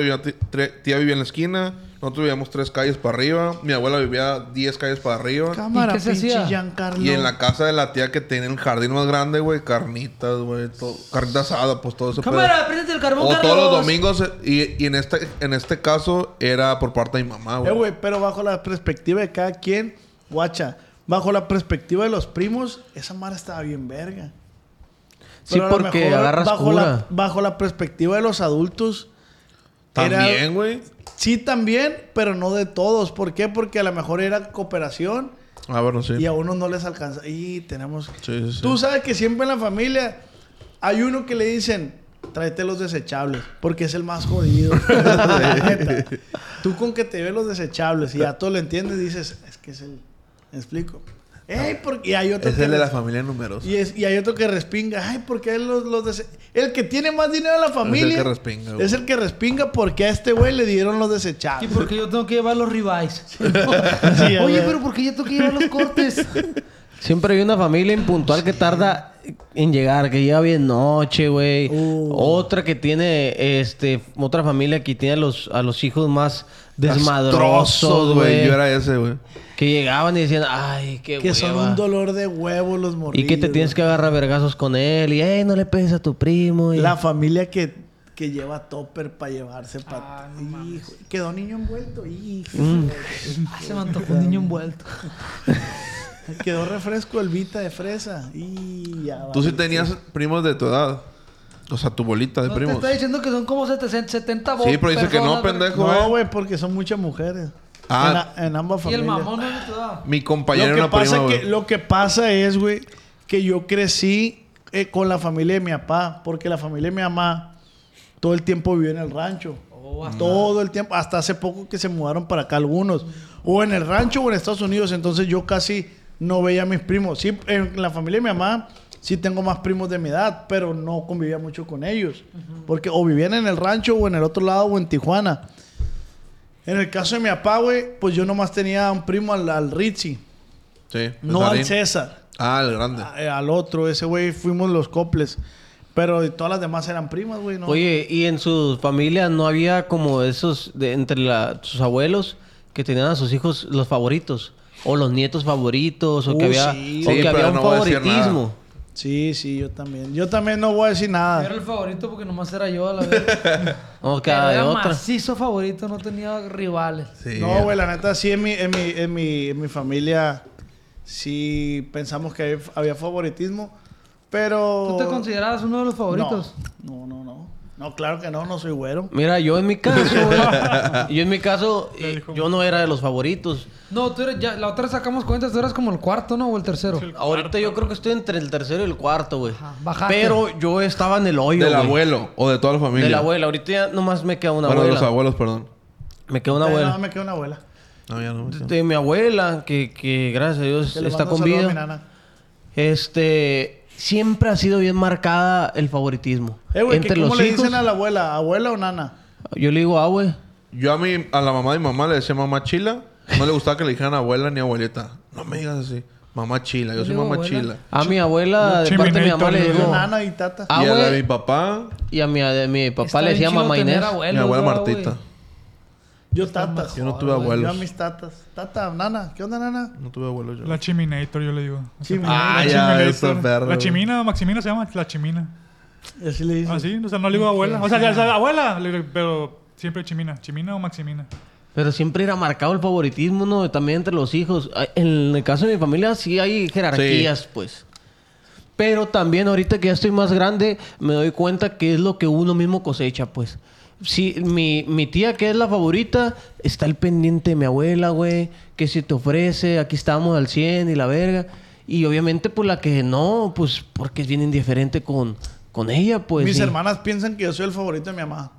tía vivía en la esquina, nosotros vivíamos tres calles para arriba, mi abuela vivía diez calles para arriba. Cámara, ¿Y qué se pinche hacía? Giancarlo. Y en la casa de la tía que tenía el jardín más grande, güey, carnitas, güey, carnita asada, pues todo eso. Cámara, préndete el carbón, O Carlos. todos los domingos, eh, y, y en este en este caso era por parte de mi mamá, Eh, güey. güey, pero bajo la perspectiva de cada quien, guacha, bajo la perspectiva de los primos, esa mara estaba bien verga. Sí, Pero a lo porque mejor agarras bajo cura. la, bajo la perspectiva de los adultos. También, güey. Sí, también, pero no de todos. ¿Por qué? Porque a lo mejor era cooperación Ah, bueno, sí. y a unos no les alcanza. Y tenemos... Sí, sí, sí. Tú sabes que siempre en la familia hay uno que le dicen, tráete los desechables, porque es el más jodido. Tú con que te lleves los desechables y ya todo lo entiendes, dices, es que es el... ¿Me explico? Ey, porque... Y hay otro Es que el de la familia numerosa. y, es- y hay otro que respinga. Ay, porque los, los El que tiene más dinero en la familia. que respinga, güey. Es el que respinga porque a este güey le dieron los ¿Y desechables. por qué yo tengo que llevar los ribeyes? Sí, Oye, pero ¿por qué yo tengo que llevar los cortes? Siempre hay una familia impuntual que tarda en llegar, que llega bien noche, güey. Uh. Otra que tiene, este, otra familia que tiene a los, a los hijos más desmadrosos, güey. Yo era ese, güey. Que llegaban y decían, ay, qué Que son hueva". un dolor de huevo los morrillos. Y que te tienes que agarrar vergazos con él. Y, eh, no le pegues a tu primo. Y... La familia que, que lleva topper para llevarse para... Ah, no mames. Hijo, quedó niño envuelto. Hijo. Ah, se me antojó un niño envuelto. Quedó refresco el Vita de fresa. Y ya Tú sí tenías primos de tu edad. O sea, tu bolita de No te primos. está diciendo que son como 70, 70 Sí, pero dice que no, pendejo. No, eh. güey, porque son muchas mujeres. Ah. En, a- en ambas Y el familias. mamón no tu edad. Mi compañero lo, era una pasa prima, que, lo que pasa es, güey, que yo crecí eh, con la familia de mi papá. Porque la familia de mi mamá todo el tiempo vivió en el rancho. Oh, hasta- Todo el tiempo. Hasta hace poco que se mudaron para acá algunos. O en el rancho o en Estados Unidos. Entonces yo casi no veía a mis primos. Sí, en la familia de mi mamá sí tengo más primos de mi edad. Pero no convivía mucho con ellos. Porque o vivían en el rancho o en el otro lado o en Tijuana. En el caso de mi papá, güey, pues yo nomás tenía un primo al, al Ritzy. Sí. No al César. Ah, el grande. a- eh, al otro. Ese güey fuimos los coples. Pero todas las demás eran primas, güey. ¿no? Oye, ¿y en su familia no había como esos, de, entre la- sus abuelos, que tenían a sus hijos los favoritos? O los nietos favoritos, o que Uh, había, sí. o Sí, que pero había un no favoritismo. Sí, sí, yo también. Yo también no voy a decir Yo era nada. el favorito porque nomás era yo a la vez. O era otra. macizo favorito, no tenía rivales. Sí. No, güey, la neta, sí, en mi, en mi, en mi, en mi familia sí pensamos que había- había favoritismo. Pero. ¿Tú te considerabas uno de los favoritos? No, no, no. No, No, claro que no, no soy güero. Mira, yo en mi caso, güey, yo en mi caso, eh, yo no era de los favoritos. No, tú eres ya, la otra vez sacamos cuentas, tú eras como el cuarto, ¿no? O el tercero. Ahorita yo creo que estoy entre el tercero y el cuarto, güey. Ajá, bajaste. Pero yo estaba en el hoyo, Del güey. abuelo o de toda la familia. De la abuela. Ahorita ya nomás me queda una Bueno, de abuela. los abuelos, perdón. Me queda una Eh, abuela. No, me queda una abuela. No, ya no. De, de mi abuela, que, que gracias a Dios Que le está mando con un saludo a vida. nana. Este, siempre ha sido bien marcada el favoritismo. Eh, güey, Entre ¿que ¿cómo los le hijos, dicen a la abuela? ¿Abuela o nana? yo le digo, ah, güey. Yo a mi, a la mamá de mi mamá le decía mamá chila. No le gustaba que le dijeran abuela ni abuelita. No me digas así. Mamá chila. Yo soy mamá abuela. chila. A mi abuela, de parte de mi mamá, le digo. nana y tata. Y a la de mi papá, Y a mi, a mi papá Está le decía mamá Inés. abuelos, mi abuela ¿verdad, Martita. Yo tata. Yo no tuve güey. Yo a abuelos. mis tatas. Tata, nana. ¿Qué onda, nana? No tuve abuelos yo. La Chiminator, yo le digo. Chimina. Ah, La ya, Chiminator. eso, perro. La Chimina, Maximina se llama La Chimina. Y así le dicen. Ah, sí, o sea, no le digo abuela. O sea, ya, o sea, abuela, pero siempre Chimina. Chimina o Maximina. Pero siempre era marcado el favoritismo, ¿no? También entre los hijos. Ah, En el caso de mi familia sí hay jerarquías, pues. Pero también ahorita que ya estoy más grande, me doy cuenta que es lo que uno mismo cosecha, pues. Sí, mi, mi tía, que es la favorita, está al pendiente de mi abuela, güey. Que si te ofrece, aquí estamos al 100 y la verga. Y obviamente, pues la que no, pues porque es bien indiferente con, con ella, pues. Mis hermanas piensan que yo soy el favorito de mi mamá.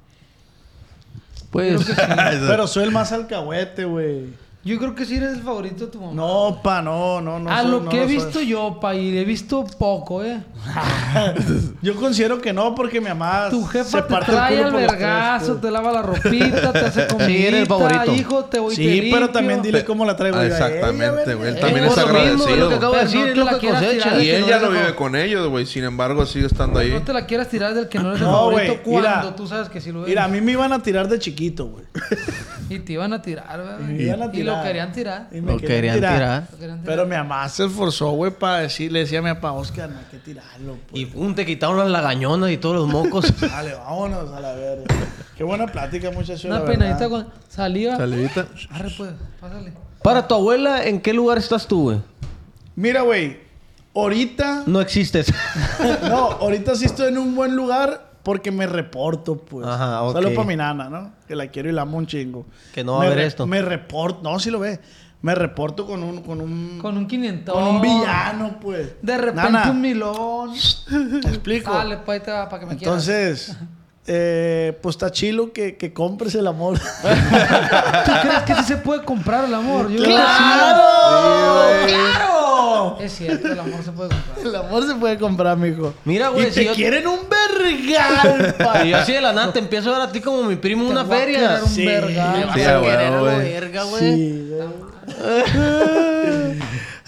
Pues. Pero soy el más alcahuete, güey. Yo creo que sí eres el favorito de tu mamá. No, pa, no, no, no. a soy- lo no que he soy. visto yo, pa, y he visto poco, ¿eh? Yo considero que no, porque mi mamá. Tu se jefa te parte el trae al vergazo, pues. te lava la ropita, te hace comida. Sí, eres el favorito. Hijo, te voy te Sí, pero limpio. también dile cómo la traigo Ah, exactamente, güey. Él también es mismo, agradecido. lo que acabo de Pero decir, no es te lo la que quieras cosecha. tirar. Y él no ya no vive con ellos, güey. Sin embargo, sigue estando ahí. No te la quieras tirar del que no eres el favorito güey, cuando tú sabes que sí lo eres. Mira, a mí me iban a tirar de chiquito, güey. Y te iban a tirar, ¿verdad? Iban a Y lo tirar. querían tirar. Y me Lo querían tirar. Lo querían tirar. Pero mi mamá se esforzó, güey, para decirle, decía a mi papá, Oscar, no hay que tirarlo, pues. Y pum, te quitaron las lagañonas y todos los mocos. Dale, vámonos a la verga. Qué buena plática, muchachos. Una penadita con saliva. Salivita. Arre, pues, pásale. Para tu abuela, ¿en qué lugar estás tú, güey? Mira, güey, ahorita. No existes. No, ahorita sí estoy en un buen lugar porque me reporto, pues. Ajá, ok. Solo para mi nana, ¿no? Que la quiero y la amo un chingo. Que no va a Me ver esto. Me reporto, no, sí lo ve. Me reporto con un. Con un, Con un 500. con un villano, pues. De repente Nana, un milón. Te explico. Dale, pues ahí te va para que me quieras. Entonces, eh, pues está chilo que, que compres el amor. ¿Tú crees que sí se puede comprar el amor? Yo que ¡Claro! Es cierto, el amor se puede comprar. El amor se puede comprar, mijo. Mira, güey, y si te yo- quieren un vergal, pa. Y yo así de la nada te empiezo a ver a ti como mi primo Te una voy a feria. querer un Sí. vergal. Me vas Sí, a querer a güey. verga, güey. Sí, güey.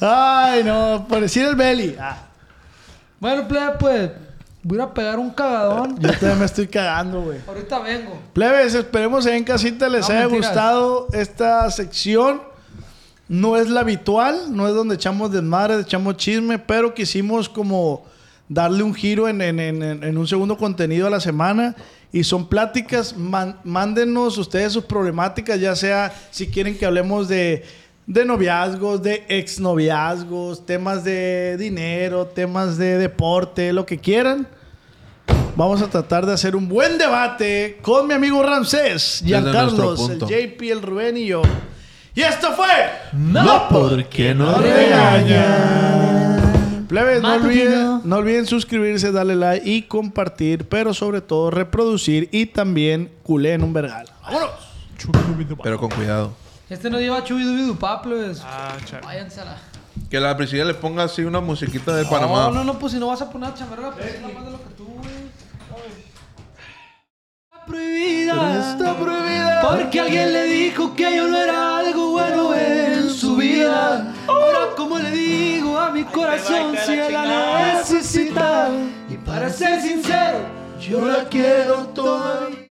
Ay, no, por decir el Belly. Ah. Bueno, plebe, pues voy a ir a pegar un cagadón. Yo también me estoy cagando, güey. Ahorita vengo. Plebes, esperemos en casita les No, haya mentiras. gustado esta sección. No es la habitual, no es donde echamos desmadre, echamos chisme, pero quisimos como darle un giro en, en- en- en- en un segundo contenido a la semana. Y son pláticas, man- mándenos ustedes sus problemáticas, ya sea si quieren que hablemos de, de noviazgos, de exnoviazgos, temas de dinero, temas de deporte, lo que quieran. Vamos a tratar de hacer un buen debate con mi amigo Ramsés, Giancarlos, el. JP, el Rubén y yo. Y esto fue No, porque no Plebes, no olviden, no olviden suscribirse, darle like y compartir, pero sobre todo reproducir y también culé en un vergal. ¡Vámonos! Pero con cuidado. Este no lleva chubidubidupá, plebes. Ah, chale. Váyanse a la... Que la Priscila le ponga así una musiquita de No, Panamá. no, no, pues si no vas a poner a chamarra, pues nada más de lo que tú, güey. Prohibida. Está prohibida. Porque alguien le dijo que yo no era algo bueno en su vida. Ahora, como le digo a mi corazón si él la necesita? Y para ser sincero, yo la quiero todavía.